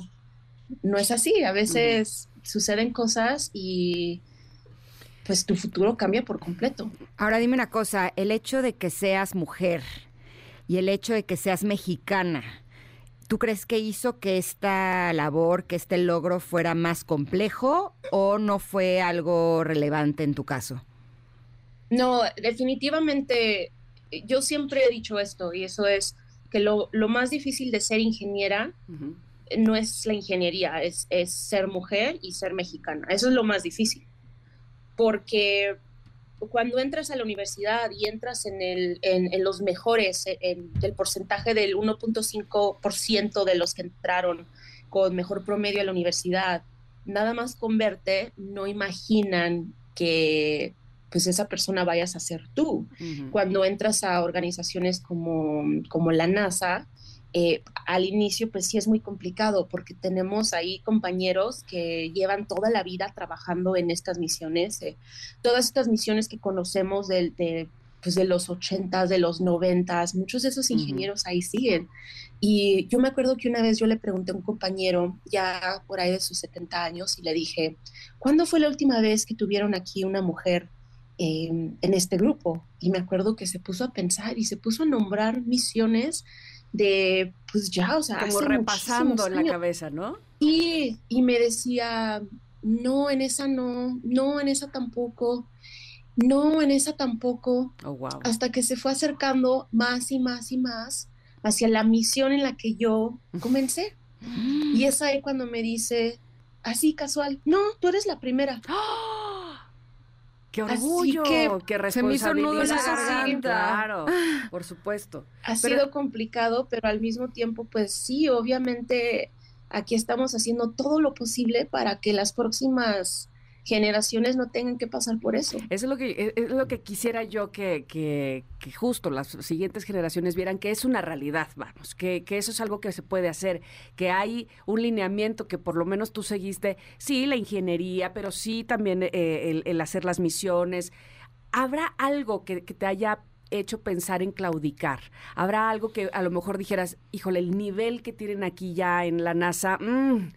no es así. A veces suceden cosas y pues tu futuro cambia por completo. Ahora dime una cosa, el hecho de que seas mujer y el hecho de que seas mexicana, ¿tú crees que hizo que esta labor, que este logro fuera más complejo o no fue algo relevante en tu caso? No, definitivamente yo siempre he dicho esto y eso es que lo, más difícil de ser ingeniera no es la ingeniería, es, ser mujer y ser mexicana. Eso es lo más difícil. Porque cuando entras a la universidad y entras en, el, en, los mejores, en, el porcentaje del 1.5% de los que entraron con mejor promedio a la universidad, nada más con verte, no imaginan que pues esa persona vayas a ser tú. Cuando entras a organizaciones como, como la NASA, eh, al inicio pues sí es muy complicado porque tenemos ahí compañeros que llevan toda la vida trabajando en estas misiones, eh, todas estas misiones que conocemos de, pues de los 80, de los 90, muchos de esos ingenieros ahí siguen. Y yo me acuerdo que una vez yo le pregunté a un compañero, ya por ahí de sus 70 años, y le dije, ¿cuándo fue la última vez que tuvieron aquí una mujer en este grupo? Y me acuerdo que se puso a pensar y se puso a nombrar misiones de, pues ya, o sea, como repasando en la cabeza, ¿no? Y, y me decía, no, en esa no, no, en esa tampoco, no, en esa tampoco, oh, wow. hasta que se fue acercando más y más y más hacia la misión en la que yo [laughs] comencé. y es ahí cuando me dice, así casual, no, tú eres la primera. ¡Oh! Qué orgullo, que qué responsabilidad. Se Claro, por supuesto. Ha sido complicado, pero al mismo tiempo, pues sí, obviamente aquí estamos haciendo todo lo posible para que las próximas generaciones no tengan que pasar por eso. Eso es lo que, e, es lo que quisiera yo que, que, justo las siguientes generaciones vieran que es una realidad, vamos, que, que, eso es algo que se puede hacer, que hay un lineamiento que por lo menos tú seguiste, sí, la ingeniería, pero sí también eh, el, hacer las misiones. ¿Habrá algo que, que te haya hecho pensar en claudicar? ¿Habrá algo que a lo mejor dijeras, híjole, el nivel que tienen aquí ya en la NASA, mmm,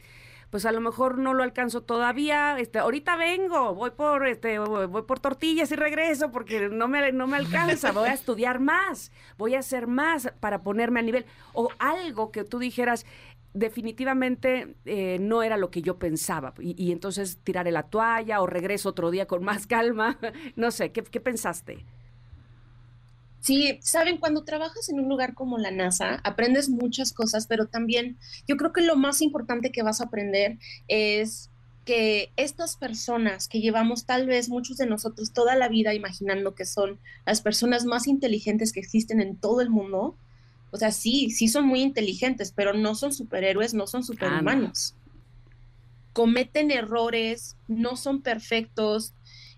pues a lo mejor no lo alcanzo todavía, este, ahorita vengo, voy por este, voy por tortillas y regreso porque no me, no me alcanza, voy a estudiar más, voy a hacer más para ponerme a nivel. O algo que tú dijeras, definitivamente eh, no era lo que yo pensaba. Y, entonces tiraré la toalla o regreso otro día con más calma. [laughs] no sé, ¿qué, qué pensaste? Sí, saben, cuando trabajas en un lugar como la NASA, aprendes muchas cosas, pero también yo creo que lo más importante que vas a aprender es que estas personas que llevamos tal vez muchos de nosotros toda la vida imaginando que son las personas más inteligentes que existen en todo el mundo, o sea, sí, sí son muy inteligentes, pero no son superhéroes, no son superhumanos. Cometen errores, no son perfectos.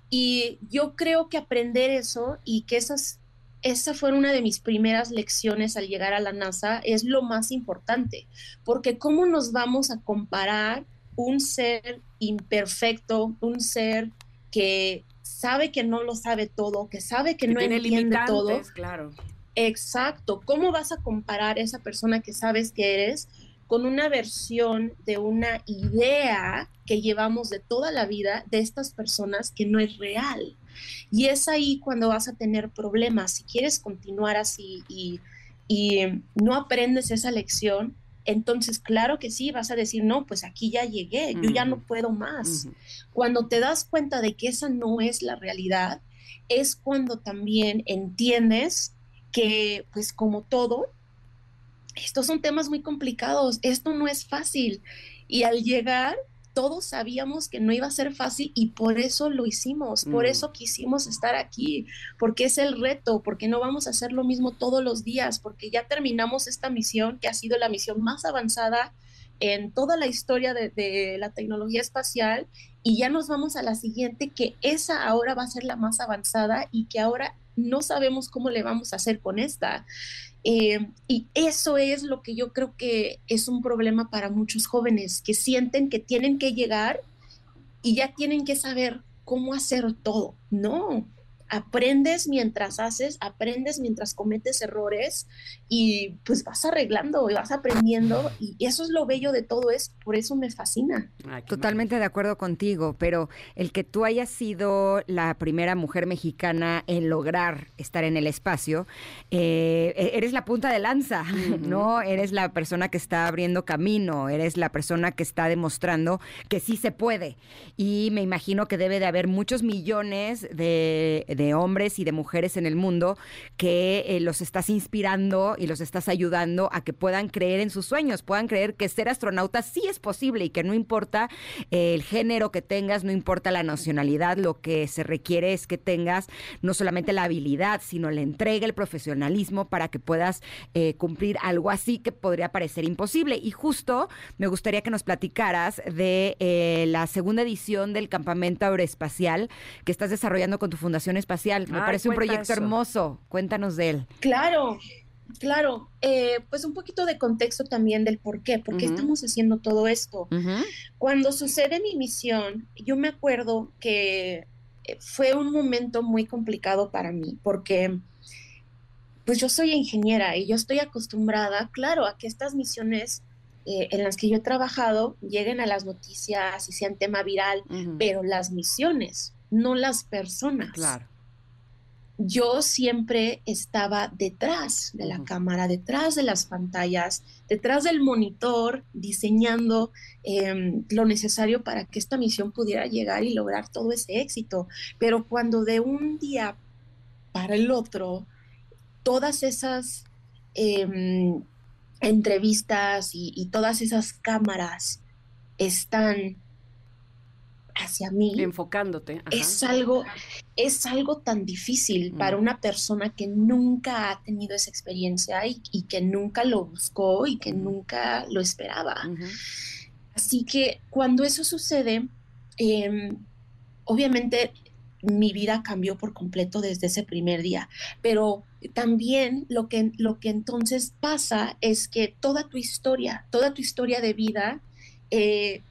Y yo creo que aprender eso y que esas esa fue una de mis primeras lecciones al llegar a la NASA, es lo más importante, porque ¿cómo nos vamos a comparar un ser imperfecto, un ser que sabe que no lo sabe todo, que sabe que, no entiende todo? Claro. Exacto. ¿Cómo vas a comparar esa persona que sabes que eres con una versión de una idea que llevamos de toda la vida de estas personas que no es real? Y es ahí cuando vas a tener problemas. Si quieres continuar así y, no aprendes esa lección, entonces claro que sí, vas a decir, no, pues aquí ya llegué, yo ya no puedo más. Cuando te das cuenta de que esa no es la realidad, es cuando también entiendes que, pues como todo, estos son temas muy complicados, esto no es fácil. Y al llegar, todos sabíamos que no iba a ser fácil y por eso lo hicimos, por mm. eso quisimos estar aquí, porque es el reto, porque no vamos a hacer lo mismo todos los días, porque ya terminamos esta misión que ha sido la misión más avanzada en toda la historia de, la tecnología espacial y ya nos vamos a la siguiente, que esa ahora va a ser la más avanzada y que ahora no sabemos cómo le vamos a hacer con esta. Eh, y eso es lo que yo creo que es un problema para muchos jóvenes que sienten que tienen que llegar y ya tienen que saber cómo hacer todo. No, aprendes mientras haces, aprendes mientras cometes errores y pues vas arreglando y vas aprendiendo y eso es lo bello de todo esto, por eso me fascina. Totalmente de acuerdo contigo, pero el que tú hayas sido la primera mujer mexicana en lograr estar en el espacio, eh, e-, eres la punta de lanza, ¿no? Eres la persona que está abriendo camino, eres la persona que está demostrando que sí se puede y me imagino que debe de haber muchos millones de de hombres y de mujeres en el mundo que eh, los estás inspirando y los estás ayudando a que puedan creer en sus sueños, puedan creer que ser astronauta sí es posible y que no importa eh, el género que tengas, no importa la nacionalidad, lo que se requiere es que tengas no solamente la habilidad, sino la entrega, el profesionalismo para que puedas eh, cumplir algo así que podría parecer imposible. Y justo me gustaría que nos platicaras de la segunda edición del campamento aeroespacial que estás desarrollando con tu Fundación Espacial. Me parece un proyecto hermoso. Cuéntanos de él. Claro, claro. Eh, pues un poquito de contexto también del por qué, por qué estamos haciendo todo esto. Cuando sucede mi misión, yo me acuerdo que eh, fue un momento muy complicado para mí, porque pues yo soy ingeniera y yo estoy acostumbrada, claro, a que estas misiones eh, en las que yo he trabajado lleguen a las noticias y sean tema viral, pero las misiones, no las personas. Claro yo siempre estaba detrás de la cámara, detrás de las pantallas, detrás del monitor, diseñando em, lo necesario para que esta misión pudiera llegar y lograr todo ese éxito. Pero cuando de un día para el otro, todas esas em, entrevistas y, y todas esas cámaras están hacia mí. Enfocándote. Es algo, es algo tan difícil para mm. una persona que nunca ha tenido esa experiencia y, que nunca lo buscó y que nunca lo esperaba. Así que cuando eso sucede, em, obviamente mi vida cambió por completo desde ese primer día, pero también lo que, lo que entonces pasa es que toda tu historia, toda tu historia de vida, eh,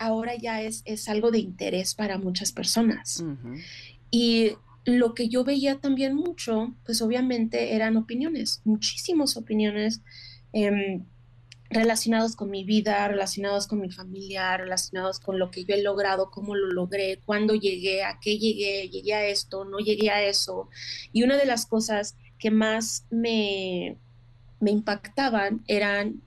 ahora ya es, es, algo de interés para muchas personas. Y lo que yo veía también mucho, pues obviamente eran opiniones, muchísimas opiniones. Em, relacionados con mi vida, relacionados con mi familia, relacionados con lo que yo he logrado, cómo lo logré, cuándo llegué, a qué llegué, llegué a esto, no llegué a eso. Y una de las cosas que más me, me impactaban eran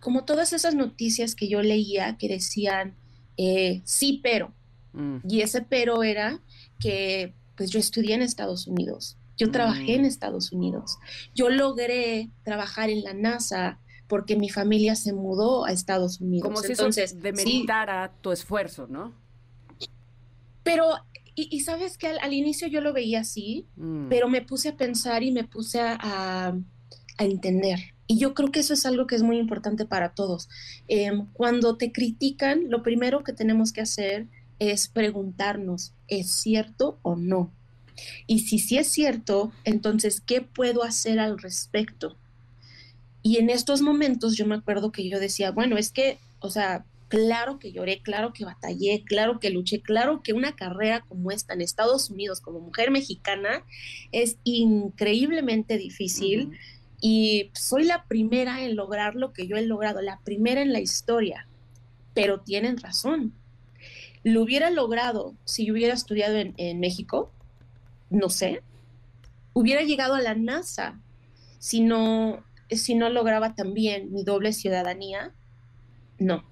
como todas esas noticias que yo leía que decían, eh, sí, pero. Mm. Y ese pero era que pues yo estudié en Estados Unidos, yo trabajé en mm. Estados Unidos, yo logré trabajar en la NASA, porque mi familia se mudó a Estados Unidos. Como si Entonces, eso demeritara tu esfuerzo, ¿no? Pero, y, sabes que al, inicio yo lo veía así, mm. pero me puse a pensar y me puse a, entender. Y yo creo que eso es algo que es muy importante para todos. Em, cuando te critican, lo primero que tenemos que hacer es preguntarnos, ¿es cierto o no? Y si sí es cierto, entonces, ¿qué puedo hacer al respecto? Y en estos momentos yo me acuerdo que yo decía, bueno, es que, o sea, claro que lloré, claro que batallé, claro que luché, claro que una carrera como esta en Estados Unidos como mujer mexicana es increíblemente difícil y soy la primera en lograr lo que yo he logrado, la primera en la historia, pero tienen razón. Lo hubiera logrado si yo hubiera estudiado en, en México, no sé, hubiera llegado a la NASA si no si no lograba también mi doble ciudadanía? No,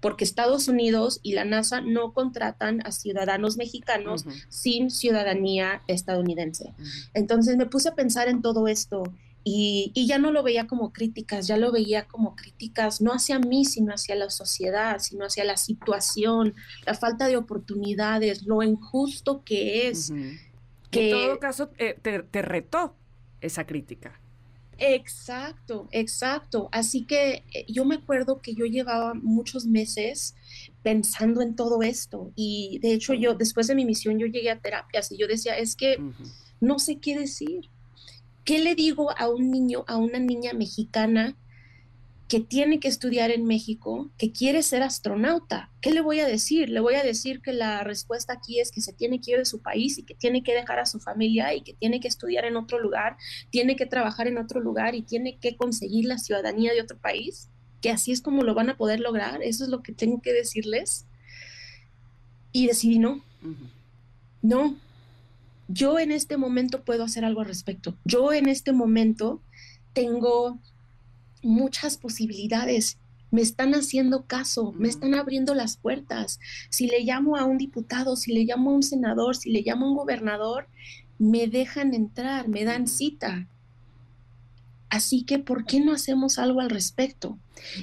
porque Estados Unidos y la NASA no contratan a ciudadanos mexicanos sin ciudadanía estadounidense. Entonces me puse a pensar en todo esto y, ya no lo veía como críticas, ya lo veía como críticas no hacia mí, sino hacia la sociedad, sino hacia la situación, la falta de oportunidades, lo injusto que es. que... En todo caso, eh, te retó esa crítica. Exacto, exacto. Así que eh, yo me acuerdo que yo llevaba muchos meses pensando en todo esto y de hecho yo después de mi misión yo llegué a terapias y yo decía, es que no sé qué decir. ¿Qué le digo a un niño, a una niña mexicana que tiene que estudiar en México, que quiere ser astronauta. ¿Qué le voy a decir? Le voy a decir que la respuesta aquí es que se tiene que ir de su país y que tiene que dejar a su familia y que tiene que estudiar en otro lugar, tiene que trabajar en otro lugar y tiene que conseguir la ciudadanía de otro país, que así es como lo van a poder lograr. Eso es lo que tengo que decirles. Y decidí no. No. Yo en este momento puedo hacer algo al respecto. Yo en este momento tengo muchas posibilidades. Me están haciendo caso, me están abriendo las puertas. Si le llamo a un diputado, si le llamo a un senador, si le llamo a un gobernador, me dejan entrar, me dan cita. Así que, ¿por qué no hacemos algo al respecto?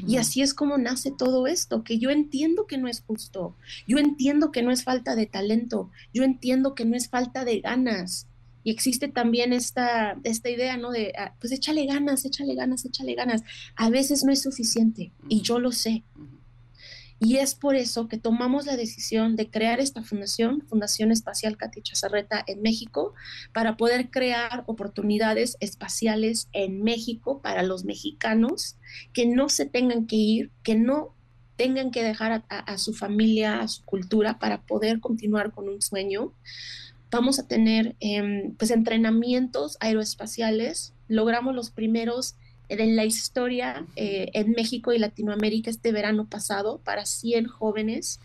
Y así es como nace todo esto, que yo entiendo que no es justo, yo entiendo que no es falta de talento, yo entiendo que no es falta de ganas, y existe también esta, esta idea, ¿no? De, ah, pues échale ganas, échale ganas, échale ganas. A veces no es suficiente y yo lo sé. Y es por eso que tomamos la decisión de crear esta fundación, Fundación Espacial Katy Chazarreta en México, para poder crear oportunidades espaciales en México para los mexicanos que no se tengan que ir, que no tengan que dejar a su familia, a su cultura para poder continuar con un sueño vamos a tener em, pues entrenamientos aeroespaciales. Logramos los primeros en la historia eh, en México y Latinoamérica este verano pasado para 100 jóvenes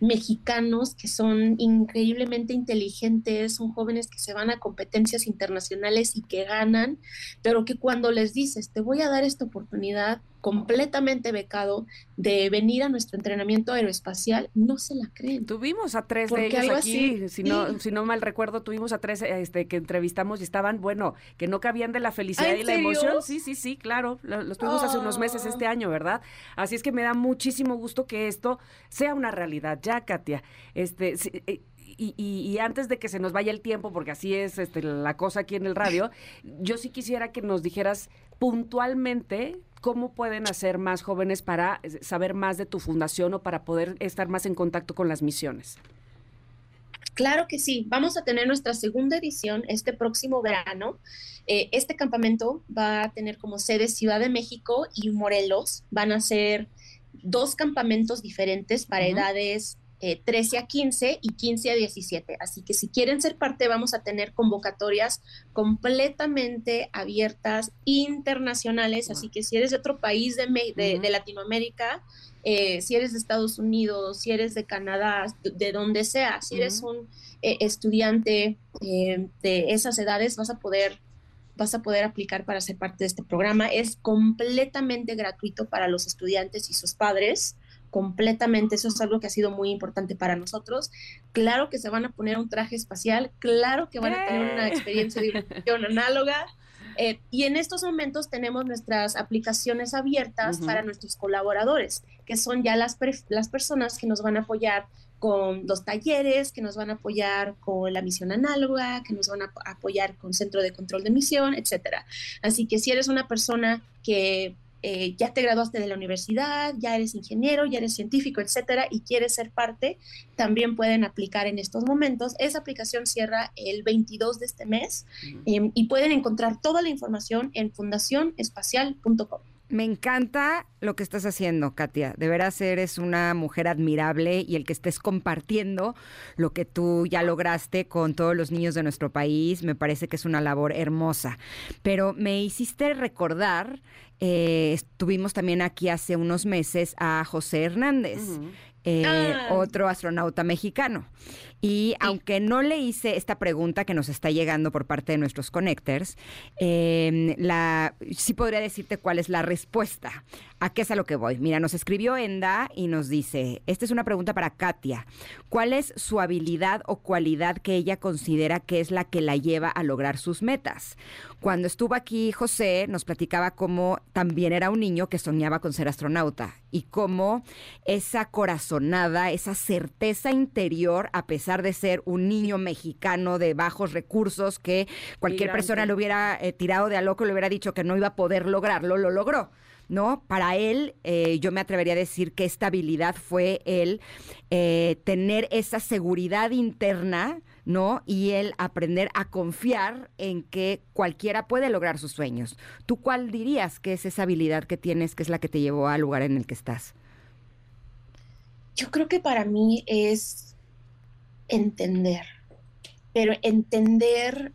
mexicanos que son increíblemente inteligentes, son jóvenes que se van a competencias internacionales y que ganan, pero que cuando les dices, te voy a dar esta oportunidad, completamente becado de venir a nuestro entrenamiento aeroespacial, no se la creen. Tuvimos a tres de ellos aquí, si, no, si no mal recuerdo, tuvimos a tres este, que entrevistamos y estaban, bueno, que no cabían de la felicidad y la emoción. Sí, sí, sí, claro, los tuvimos hace unos meses este ah. año, ¿verdad? Así es que me da muchísimo gusto que esto sea una realidad ya, Katia. Este, eh, y, y, antes de que se nos vaya el tiempo, porque así es este, la cosa aquí en el radio, yo sí quisiera que nos dijeras puntualmente cómo pueden hacer más jóvenes para eh, saber más de tu fundación o para poder estar más en contacto con las misiones. Claro que sí, vamos a tener nuestra segunda edición este próximo verano. Eh, este campamento va a tener como sede Ciudad de México y Morelos. Van a ser dos campamentos diferentes para edades 13 eh, a 15 y 15 a 17. Así que si quieren ser parte, vamos a tener convocatorias completamente abiertas, internacionales. Así que si eres de otro país de, de, Latinoamérica, eh, si eres de Estados Unidos, si eres de Canadá, de donde sea, si eres un eh, estudiante de esas edades, vas a poder vas a poder aplicar para ser parte de este programa. Es completamente gratuito para los estudiantes y sus padres completamente. Eso es algo que ha sido muy importante para nosotros. Claro que se van a poner un traje espacial, claro que van a tener una experiencia de diversión [laughs] análoga. Eh, y en estos momentos tenemos nuestras aplicaciones abiertas para nuestros colaboradores, que son ya las, las personas que nos van a apoyar con los talleres, que nos van a apoyar con la misión análoga, que nos van a apoyar con centro de control de misión, etcétera. Así que si eres una persona que eh, ya te graduaste de la universidad, ya eres ingeniero, ya eres científico, etcétera, y quieres ser parte, también pueden aplicar en estos momentos. Esa aplicación cierra el 22 de este mes em, y pueden encontrar toda la información en fundacionespacial.com. Me encanta lo que estás haciendo, Katia. De veras eres una mujer admirable y el que estés compartiendo lo que tú ya lograste con todos los niños de nuestro país, me parece que es una labor hermosa. Pero me hiciste recordar eh, estuvimos también aquí hace unos meses a José Hernández. Eh, ah. otro astronauta mexicano. Y aunque no le hice esta pregunta que nos está llegando por parte de nuestros connectors, em, la, sí podría decirte cuál es la respuesta. ¿A qué es a lo que voy? Mira, nos escribió Enda y nos dice, esta es una pregunta para Katia. ¿Cuál es su habilidad o cualidad que ella considera que es la que la lleva a lograr sus metas? Cuando estuvo aquí José nos platicaba cómo también era un niño que soñaba con ser astronauta y cómo esa corazonada, esa certeza interior, a pesar de ser un niño mexicano de bajos recursos que cualquier persona le hubiera eh, tirado de a loco, le hubiera dicho que no iba a poder lograrlo, lo logró. ¿no? Para él, eh, yo me atrevería a decir que esta habilidad fue el eh, tener esa seguridad interna, ¿no? Y el aprender a confiar en que cualquiera puede lograr sus sueños. ¿Tú cuál dirías que es esa habilidad que tienes, que es la que te llevó al lugar en el que estás? Yo creo que para mí es entender, pero entender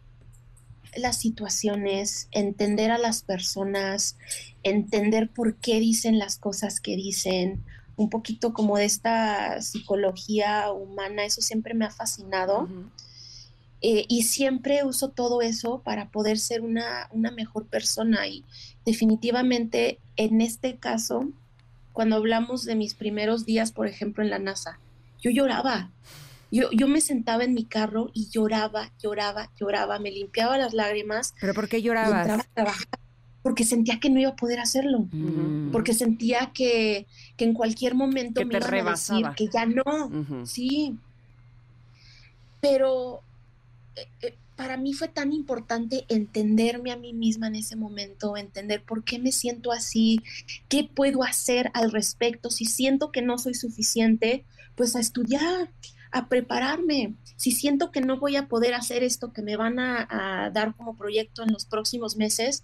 las situaciones, entender a las personas, entender por qué dicen las cosas que dicen, un poquito como de esta psicología humana, eso siempre me ha fascinado. Eh, y siempre uso todo eso para poder ser una, una mejor persona. Y definitivamente en este caso, cuando hablamos de mis primeros días, por ejemplo, en la NASA, yo lloraba, yo, yo me sentaba en mi carro y lloraba, lloraba, lloraba, me limpiaba las lágrimas. ¿Pero por qué llorabas? porque sentía que no iba a poder hacerlo, mm. porque sentía que, en cualquier momento me iban a decir que ya no, sí. Pero eh, eh, para mí fue tan importante entenderme a mí misma en ese momento, entender por qué me siento así, qué puedo hacer al respecto, si siento que no soy suficiente, pues a estudiar, a prepararme. Si siento que no voy a poder hacer esto que me van a, dar como proyecto en los próximos meses,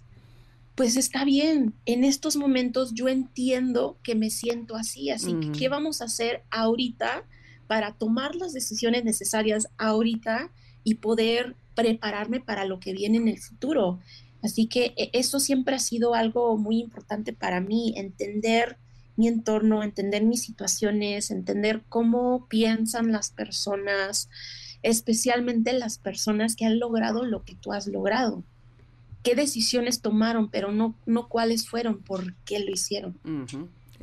pues está bien. En estos momentos yo entiendo que me siento así, así que ¿qué vamos a hacer ahorita para tomar las decisiones necesarias ahorita y poder prepararme para lo que viene en el futuro? Así que e, eso siempre ha sido algo muy importante para mí, entender mi entorno, entender mis situaciones, entender cómo piensan las personas, especialmente las personas que han logrado lo que tú has logrado. qué decisiones tomaron, pero no, no cuáles fueron, por qué lo hicieron.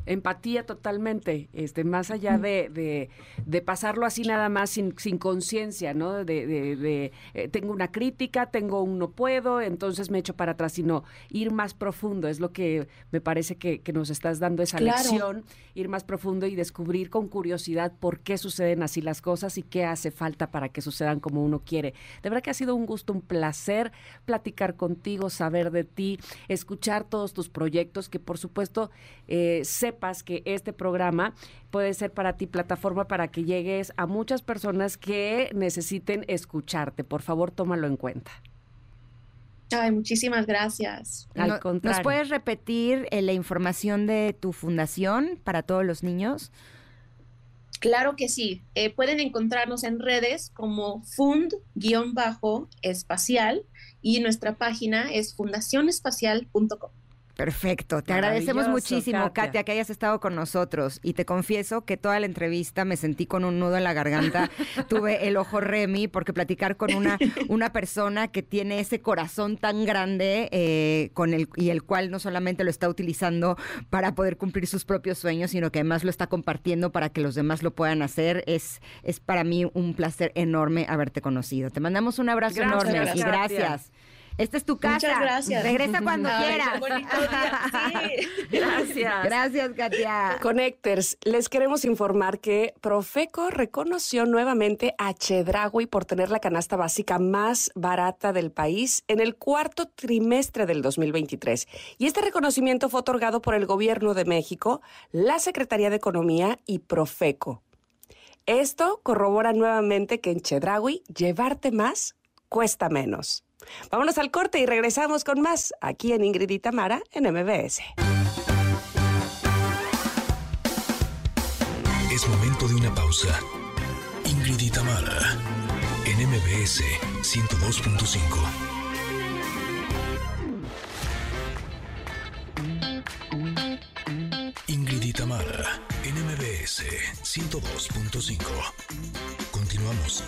Empatía totalmente, este, más allá de, de, pasarlo así nada más sin, sin conciencia, ¿no? De, de eh, tengo una crítica, tengo un no puedo, entonces me echo para atrás, sino ir más profundo, es lo que me parece que, que nos estás dando esa lección, ir más profundo y descubrir con curiosidad por qué suceden así las cosas y qué hace falta para que sucedan como uno quiere. De verdad que ha sido un gusto, un placer platicar contigo, saber de ti, escuchar todos tus proyectos, que por supuesto eh, que este programa puede ser para ti plataforma para que llegues a muchas personas que necesiten escucharte. Por favor, tómalo en cuenta. Ay, muchísimas gracias. ¿Nos puedes repetir eh, la información de tu fundación para todos los niños? Claro que sí. Eh, pueden encontrarnos en redes como fund-espacial y nuestra página es fundacionespacial.com. Perfecto, te agradecemos muchísimo, Katia. que hayas estado con nosotros. Y te confieso que toda la entrevista me sentí con un nudo en la garganta. [laughs] Tuve el ojo remi porque platicar con una, una persona que tiene ese corazón tan grande eh, con el, y el cual no solamente lo está utilizando para poder cumplir sus propios sueños, sino que además lo está compartiendo para que los demás lo puedan hacer. Es, es para mí un placer enorme haberte conocido. Te mandamos un abrazo enorme y gracias. Esta es tu casa. Muchas gracias. Regresa cuando quieras. [laughs] Gracias. Gracias, Katia. Connectors, les queremos informar que Profeco reconoció nuevamente a Chedragui por tener la canasta básica más barata del país en el cuarto trimestre del 2023. Y este reconocimiento fue otorgado por el Gobierno de México, la Secretaría de Economía y Profeco. Esto corrobora nuevamente que en Chedragui llevarte más cuesta menos. Vámonos al corte y regresamos con más aquí en Ingrid y en MBS. Es momento de una pausa. Ingrid y en MBS 102.5. Ingrid y Tamara en MBS 102.5. Continuamos.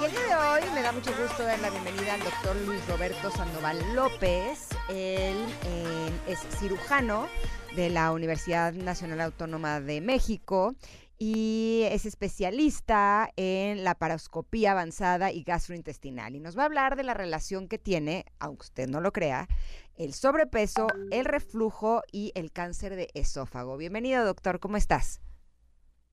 Y el día de hoy me da mucho gusto dar la bienvenida al doctor Luis Roberto Sandoval López. Él eh, es cirujano de la Universidad Nacional Autónoma de México y es especialista en la paroscopía avanzada y gastrointestinal. Y nos va a hablar de la relación que tiene, aunque usted no lo crea, el sobrepeso, el reflujo y el cáncer de esófago. Bienvenido, doctor, ¿cómo estás?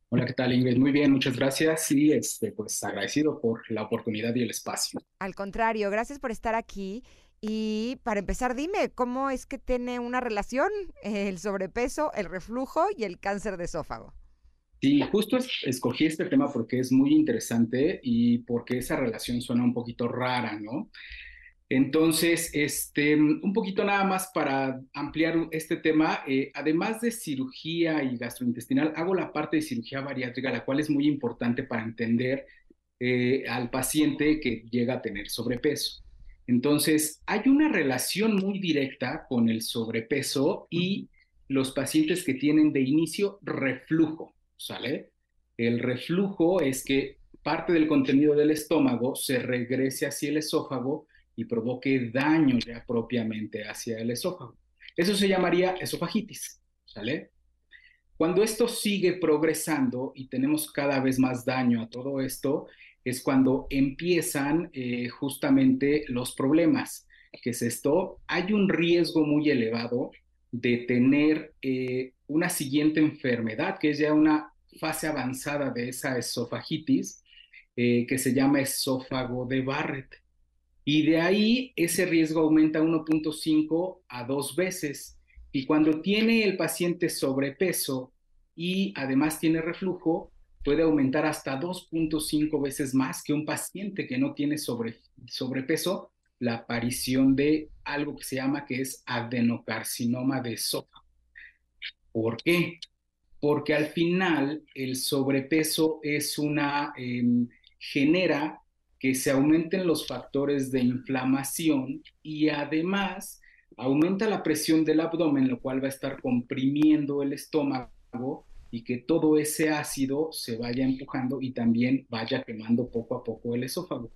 Hola, ¿qué tal Ingrid? Muy bien, muchas gracias y este, pues agradecido por la oportunidad y el espacio. Al contrario, gracias por estar aquí. Y para empezar, dime, ¿cómo es que tiene una relación el sobrepeso, el reflujo y el cáncer de esófago? Sí, justo escogí este tema porque es muy interesante y porque esa relación suena un poquito rara, ¿no? Entonces, este, un poquito nada más para ampliar este tema, eh, además de cirugía y gastrointestinal, hago la parte de cirugía bariátrica, la cual es muy importante para entender eh, al paciente que llega a tener sobrepeso. Entonces, hay una relación muy directa con el sobrepeso y los pacientes que tienen de inicio reflujo, ¿sale? El reflujo es que parte del contenido del estómago se regrese hacia el esófago y provoque daño ya propiamente hacia el esófago. Eso se llamaría esofagitis, ¿sale? Cuando esto sigue progresando y tenemos cada vez más daño a todo esto, es cuando empiezan eh, justamente los problemas. ¿Qué es esto? Hay un riesgo muy elevado de tener eh, una siguiente enfermedad, que es ya una fase avanzada de esa esofagitis, eh, que se llama esófago de Barrett. Y de ahí ese riesgo aumenta 1.5 a dos veces. Y cuando tiene el paciente sobrepeso y además tiene reflujo, puede aumentar hasta 2.5 veces más que un paciente que no tiene sobre, sobrepeso la aparición de algo que se llama que es adenocarcinoma de esófago. ¿Por qué? Porque al final el sobrepeso es una, em, genera que se aumenten los factores de inflamación y además aumenta la presión del abdomen, lo cual va a estar comprimiendo el estómago y que todo ese ácido se vaya empujando y también vaya quemando poco a poco el esófago.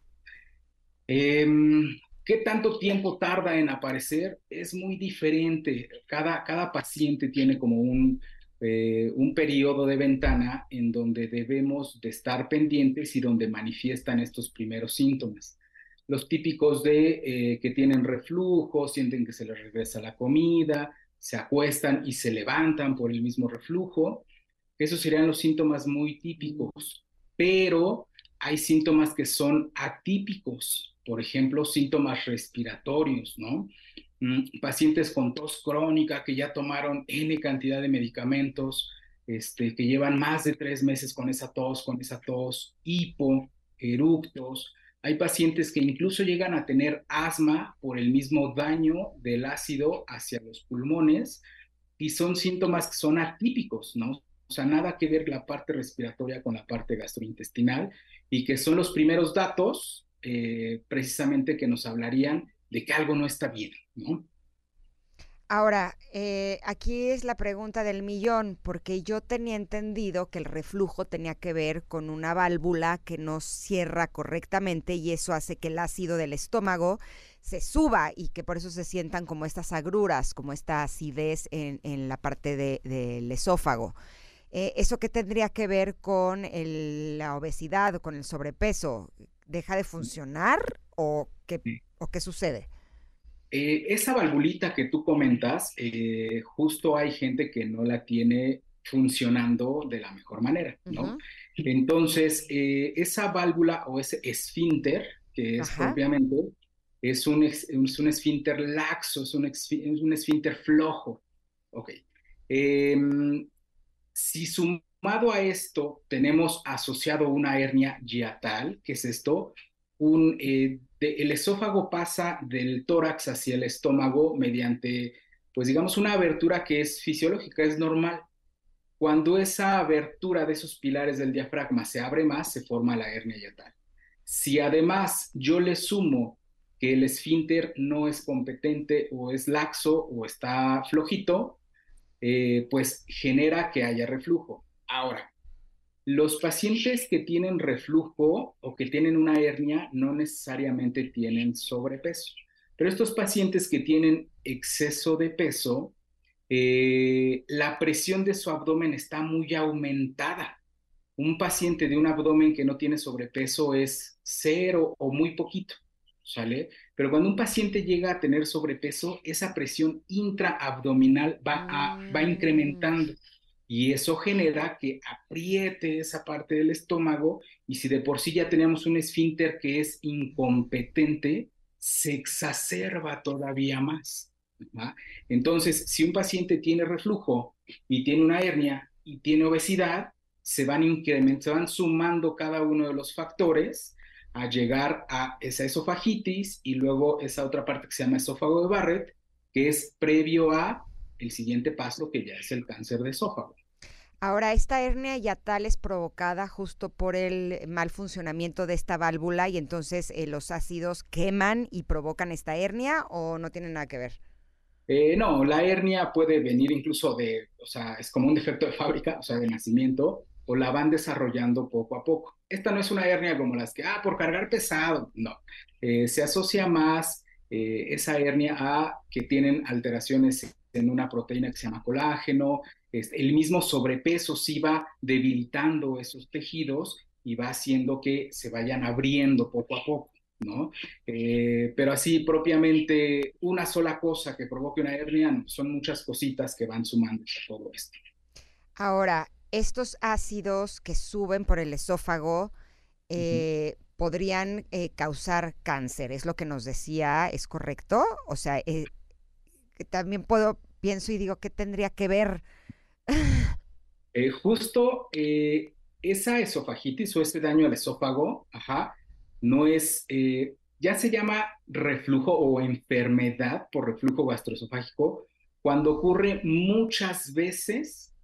Em, ¿Qué tanto tiempo tarda en aparecer? Es muy diferente. Cada, cada paciente tiene como un, eh, un periodo de ventana en donde debemos de estar pendientes y donde manifiestan estos primeros síntomas. Los típicos de eh, que tienen reflujo, sienten que se les regresa la comida, se acuestan y se levantan por el mismo reflujo. Esos serían los síntomas muy típicos, pero hay síntomas que son atípicos, por ejemplo, síntomas respiratorios, ¿no? Mm, pacientes con tos crónica que ya tomaron N cantidad de medicamentos, este, que llevan más de tres meses con esa tos, con esa tos, hipo, eructos. Hay pacientes que incluso llegan a tener asma por el mismo daño del ácido hacia los pulmones y son síntomas que son atípicos, ¿no? O sea, nada que ver la parte respiratoria con la parte gastrointestinal y que son los primeros datos eh, precisamente que nos hablarían de que algo no está bien, ¿no? Ahora, eh, aquí es la pregunta del millón, porque yo tenía entendido que el reflujo tenía que ver con una válvula que no cierra correctamente y eso hace que el ácido del estómago se suba y que por eso se sientan como estas agruras, como esta acidez en, la parte del esófago. Eh, ¿Eso qué tendría que ver con la obesidad o con el sobrepeso? ¿Deja de funcionar o qué, o qué sucede? Eh, esa valvulita que tú comentas, eh, justo hay gente que no la tiene funcionando de la mejor manera, ¿no? Entonces, esa válvula o ese esfínter, que es propiamente, es un, es un esfínter laxo, es un, es un esfínter flojo. Ok. Em, si sumado a esto tenemos asociado una hernia hiatal, ¿qué es esto? Eh, el esófago pasa del tórax hacia el estómago mediante, pues digamos, una abertura que es fisiológica, es normal. Cuando esa abertura de esos pilares del diafragma se abre más, se forma la hernia hiatal. Si además yo le sumo que el esfínter no es competente o es laxo o está flojito, eh, pues genera que haya reflujo. Ahora, los pacientes que tienen reflujo o que tienen una hernia no necesariamente tienen sobrepeso, pero estos pacientes que tienen exceso de peso, eh, la presión de su abdomen está muy aumentada. Un paciente de un abdomen que no tiene sobrepeso es cero o muy poquito. ¿sale? Pero cuando un paciente llega a tener sobrepeso, esa presión intraabdominal va, va mm. incrementando y eso genera que apriete esa parte del estómago y si de por sí ya tenemos un esfínter que es incompetente, se exacerba todavía más. Entonces, si un paciente tiene reflujo y tiene una hernia y tiene obesidad, se van incrementando, se van sumando cada uno de los factores a llegar a esa esofagitis y luego esa otra parte que se llama esófago de Barrett, que es previo a el siguiente paso que ya es el cáncer de esófago. Ahora, ¿esta hernia yatal es provocada justo por el mal funcionamiento de esta válvula y entonces eh, los ácidos queman y provocan esta hernia o no tiene nada que ver? Eh, no, la hernia puede venir incluso de, o sea, es como un defecto de [laughs] fábrica, o sea, de nacimiento, o la van desarrollando poco a poco. Esta no es una hernia como las que, ah, por cargar pesado, no. Eh, se asocia más esa hernia a que tienen alteraciones en una proteína que se llama colágeno, el mismo sobrepeso sí va debilitando esos tejidos y va haciendo que se vayan abriendo poco a poco. ¿no? Eh, pero así propiamente una sola cosa que provoque una hernia, son muchas cositas que van sumando a todo esto. Ahora, estos ácidos que suben por el esófago eh, podrían eh, causar cáncer, es lo que nos decía, ¿es correcto? O sea, también puedo, pienso y digo, ¿qué tendría que ver? [laughs] justo esa esofagitis o ese daño al esófago, no es, ya se llama reflujo o enfermedad por reflujo gastroesofágico cuando ocurre muchas veces,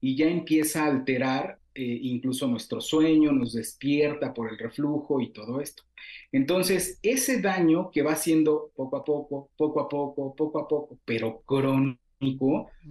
y ya empieza a alterar eh, incluso nuestro sueño, nos despierta por el reflujo y todo esto. Entonces, ese daño que va haciendo poco a poco, poco a poco, poco a poco, pero crónico,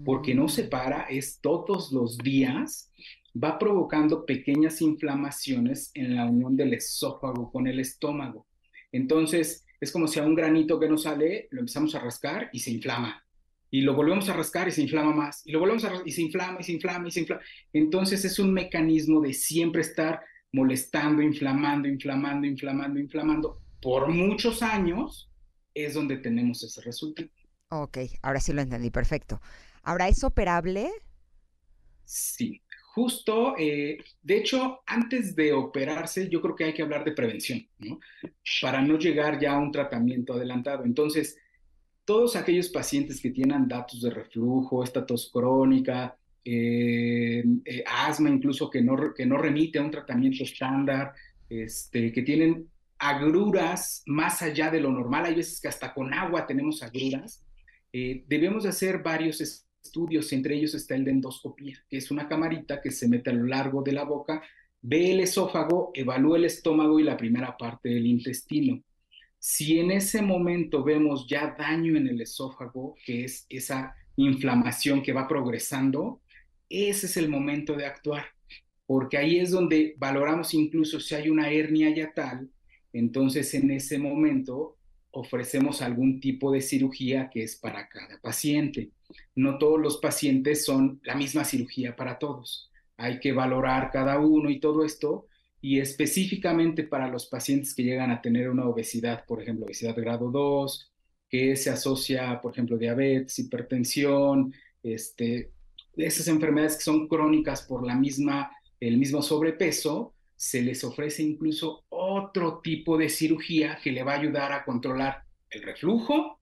porque no se para, es todos los días, va provocando pequeñas inflamaciones en la unión del esófago con el estómago. Entonces, Es como si a un granito que nos sale, lo empezamos a rascar y se inflama. Y lo volvemos a rascar y se inflama más. Y lo volvemos a rascar y se inflama y se inflama y se inflama. Entonces es un mecanismo de siempre estar molestando, inflamando, inflamando, inflamando, inflamando. Por muchos años es donde tenemos ese resultado. Ok, ahora sí lo entendí, perfecto. ¿Ahora es operable? Sí, justo, eh, de hecho, antes de operarse, yo creo que hay que hablar de prevención, ¿no? Para no llegar ya a un tratamiento adelantado. Entonces, todos aquellos pacientes que tienen datos de reflujo, esta tos crónica, eh, eh, asma incluso que no, que no remite a un tratamiento estándar, este, que tienen agruras más allá de lo normal, hay veces que hasta con agua tenemos agruras, debemos hacer varios estudios, entre ellos está el de endoscopía, que es una camarita que se mete a lo largo de la boca, ve el esófago, evalúa el estómago y la primera parte del intestino. Si en ese momento vemos ya daño en el esófago, que es esa inflamación que va progresando, ese es el momento de actuar, porque ahí es donde valoramos incluso si hay una hernia yatal, entonces en ese momento ofrecemos algún tipo de cirugía que es para cada paciente. No todos los pacientes son la misma cirugía para todos. Hay que valorar cada uno y todo esto. Y específicamente para los pacientes que llegan a tener una obesidad, por ejemplo, obesidad grado 2, que se asocia, por ejemplo, diabetes, hipertensión, este, esas enfermedades que son crónicas por la misma, el mismo sobrepeso, se les ofrece incluso otro tipo de cirugía que le va a ayudar a controlar el reflujo,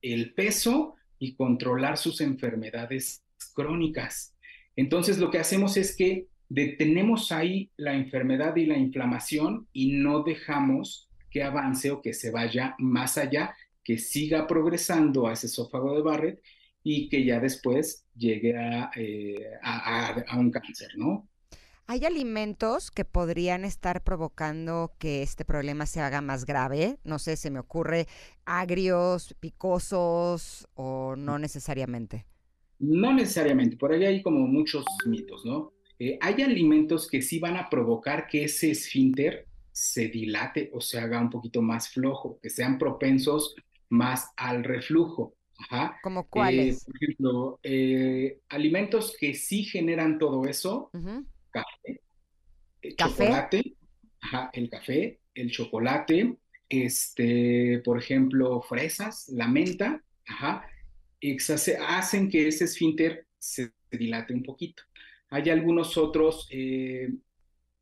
el peso y controlar sus enfermedades crónicas. Entonces lo que hacemos es que detenemos ahí la enfermedad y la inflamación y no dejamos que avance o que se vaya más allá, que siga progresando a ese esófago de Barrett y que ya después llegue a, eh, a un cáncer, ¿no? ¿Hay alimentos que podrían estar provocando que este problema se haga más grave? No sé, se me ocurre agrios, picosos o no necesariamente. No necesariamente, por ahí hay como muchos mitos, ¿no? Eh, hay alimentos que sí van a provocar que ese esfínter se dilate o se haga un poquito más flojo, que sean propensos más al reflujo. Ajá. ¿Como eh, cuáles? por ejemplo, eh, alimentos que sí generan todo eso, café, el chocolate, el café, el chocolate, este, por ejemplo, fresas, la menta, ajá, hacen que ese esfínter se dilate un poquito. Hay algunos otros, eh,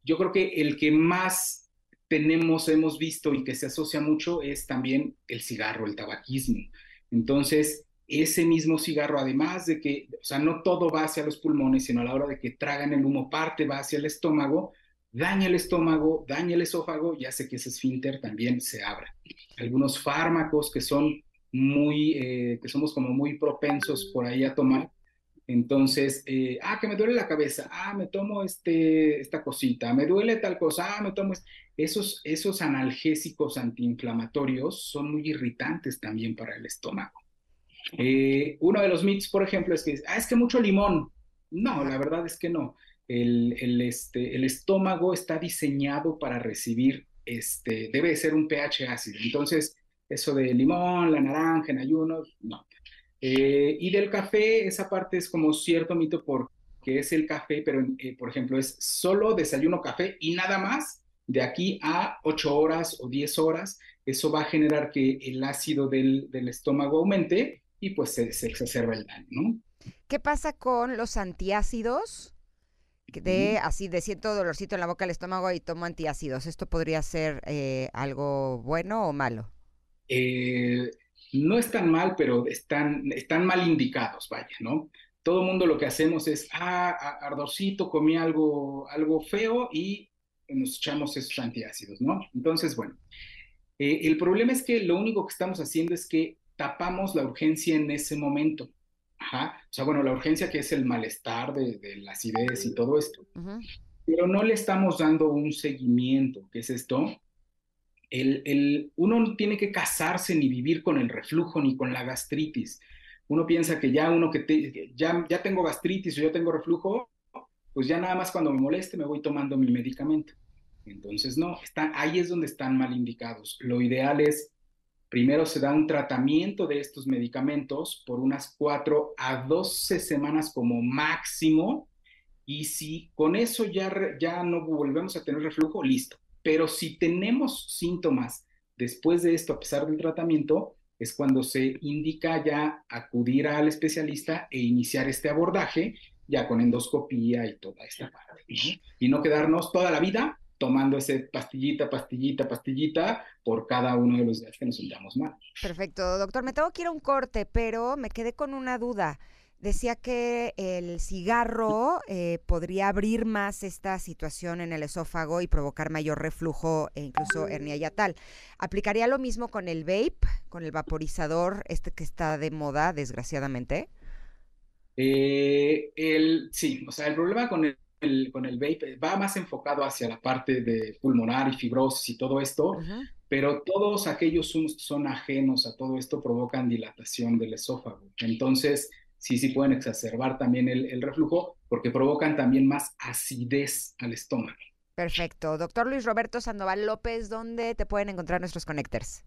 yo creo que el que más tenemos, hemos visto y que se asocia mucho es también el cigarro, el tabaquismo. Entonces, ese mismo cigarro, además de que, o sea, no todo va hacia los pulmones, sino a la hora de que tragan el humo, parte va hacia el estómago, daña el estómago, daña el esófago y hace que ese esfínter también se abra. Algunos fármacos que son muy, eh, que somos como muy propensos por ahí a tomar. Entonces, eh, ah, que me duele la cabeza, ah, me tomo este, esta cosita, me duele tal cosa, ah, me tomo... Esos, esos analgésicos antiinflamatorios son muy irritantes también para el estómago. Eh, uno de los mitos, por ejemplo, es que ah, es que mucho limón. No, la verdad es que no. El, el, este, el estómago está diseñado para recibir, este, debe ser un pH ácido. Entonces, eso de limón, la naranja en ayunos, no. Eh, y del café, esa parte es como cierto mito porque es el café, pero eh, por ejemplo es solo desayuno café y nada más de aquí a 8 horas o 10 horas. Eso va a generar que el ácido del, del estómago aumente y pues se, exacerba el daño, ¿no? ¿Qué pasa con los antiácidos? De así, de siento dolorcito en la boca, el estómago y tomo antiácidos. ¿Esto podría ser eh, algo bueno o malo? Eh, no es tan mal, pero están, están mal indicados, vaya, ¿no? Todo el mundo lo que hacemos es, ah, ardorcito, comí algo, algo feo y nos echamos esos antiácidos, ¿no? Entonces, bueno, eh, el problema es que lo único que estamos haciendo es que tapamos la urgencia en ese momento. Ajá. O sea, bueno, la urgencia que es el malestar de, de la acidez y todo esto. Pero no le estamos dando un seguimiento, ¿qué es esto? El, el, uno no tiene que casarse ni vivir con el reflujo ni con la gastritis. Uno piensa que ya uno que, ya, ya tengo gastritis o ya tengo reflujo, pues ya nada más cuando me moleste me voy tomando mi medicamento. Entonces, no, está, ahí es donde están mal indicados. Lo ideal es Primero se da un tratamiento de estos medicamentos por unas 4 a 12 semanas como máximo. Y si con eso ya, ya no volvemos a tener reflujo, listo. Pero si tenemos síntomas después de esto, a pesar del tratamiento, es cuando se indica ya acudir al especialista e iniciar este abordaje ya con endoscopía y toda esta parte. Y no quedarnos toda la vida tomando ese pastillita, pastillita, pastillita por cada uno de los días que nos sintamos mal. Perfecto, doctor. Me tengo que ir a un corte, pero me quedé con una duda. Decía que el cigarro eh, podría abrir más esta situación en el esófago y provocar mayor reflujo e incluso hernia yatal. ¿Aplicaría lo mismo con el vape, con el vaporizador, este que está de moda, desgraciadamente? Eh, el, sí, o sea, el problema con el, con el vape va más enfocado hacia la parte de pulmonar y fibrosis y todo esto, pero todos aquellos son ajenos a todo esto provocan dilatación del esófago. Entonces, sí, sí pueden exacerbar también el, reflujo porque provocan también más acidez al estómago. Perfecto. Doctor Luis Roberto Sandoval López, ¿dónde te pueden encontrar nuestros connectors?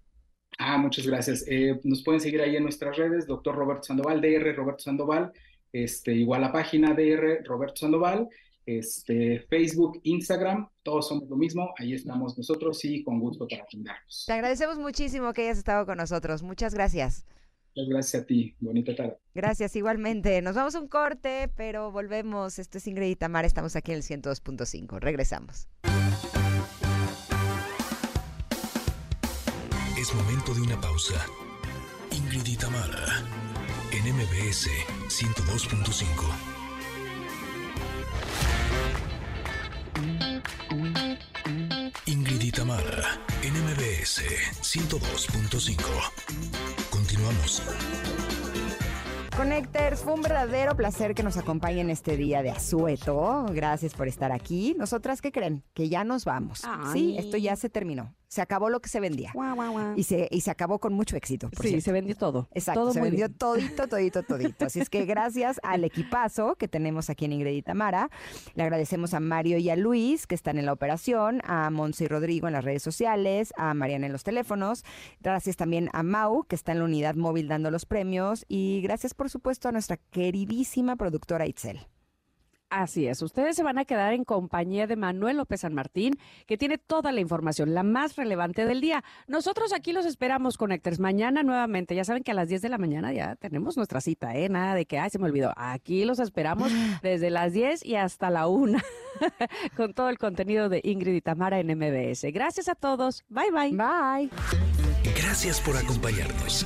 Ah, muchas gracias. Eh, nos pueden seguir ahí en nuestras redes, doctor Roberto Sandoval, DR Roberto Sandoval, este, igual la página DR Roberto Sandoval, este, Facebook, Instagram, todos somos lo mismo, ahí estamos nosotros y con gusto para atendernos. Te agradecemos muchísimo que hayas estado con nosotros. Muchas gracias. Muchas gracias a ti. Bonita tarde. Gracias, igualmente. Nos vamos a un corte, pero volvemos. Esto es Ingrid y. Estamos aquí en el 102.5. Regresamos. Es momento de una pausa. Ingrid y Tamara, en MBS 102.5. Tamara, en MBS 102.5. Continuamos. Connectors, fue un verdadero placer que nos acompañen este día de asueto. Gracias por estar aquí. Nosotras, ¿qué creen? Que ya nos vamos. Sí, esto ya se terminó se acabó lo que se vendía. Y, se, y se acabó con mucho éxito. sí, se vendió todo. Exacto, se vendió todito, todito, todito. Así es que [laughs] gracias al equipazo que tenemos aquí en Ingrid y Tamara. Le agradecemos a Mario y a Luis, que están en la operación, a Monse y Rodrigo en las redes sociales, a Mariana en los teléfonos. Gracias también a Mau, que está en la unidad móvil dando los premios. Y gracias, por supuesto, a nuestra queridísima productora Itzel. Así es, ustedes se van a quedar en compañía de Manuel López San Martín, que tiene toda la información, la más relevante del día. Nosotros aquí los esperamos, Connectors, mañana nuevamente. Ya saben que a las 10 de la mañana ya tenemos nuestra cita, ¿eh? Nada de que, ay, se me olvidó. Aquí los esperamos [gasps] desde las 10 y hasta la 1, [laughs] con todo el contenido de Ingrid y Tamara en MBS. Gracias a todos. Bye, bye. Bye. Gracias por acompañarnos.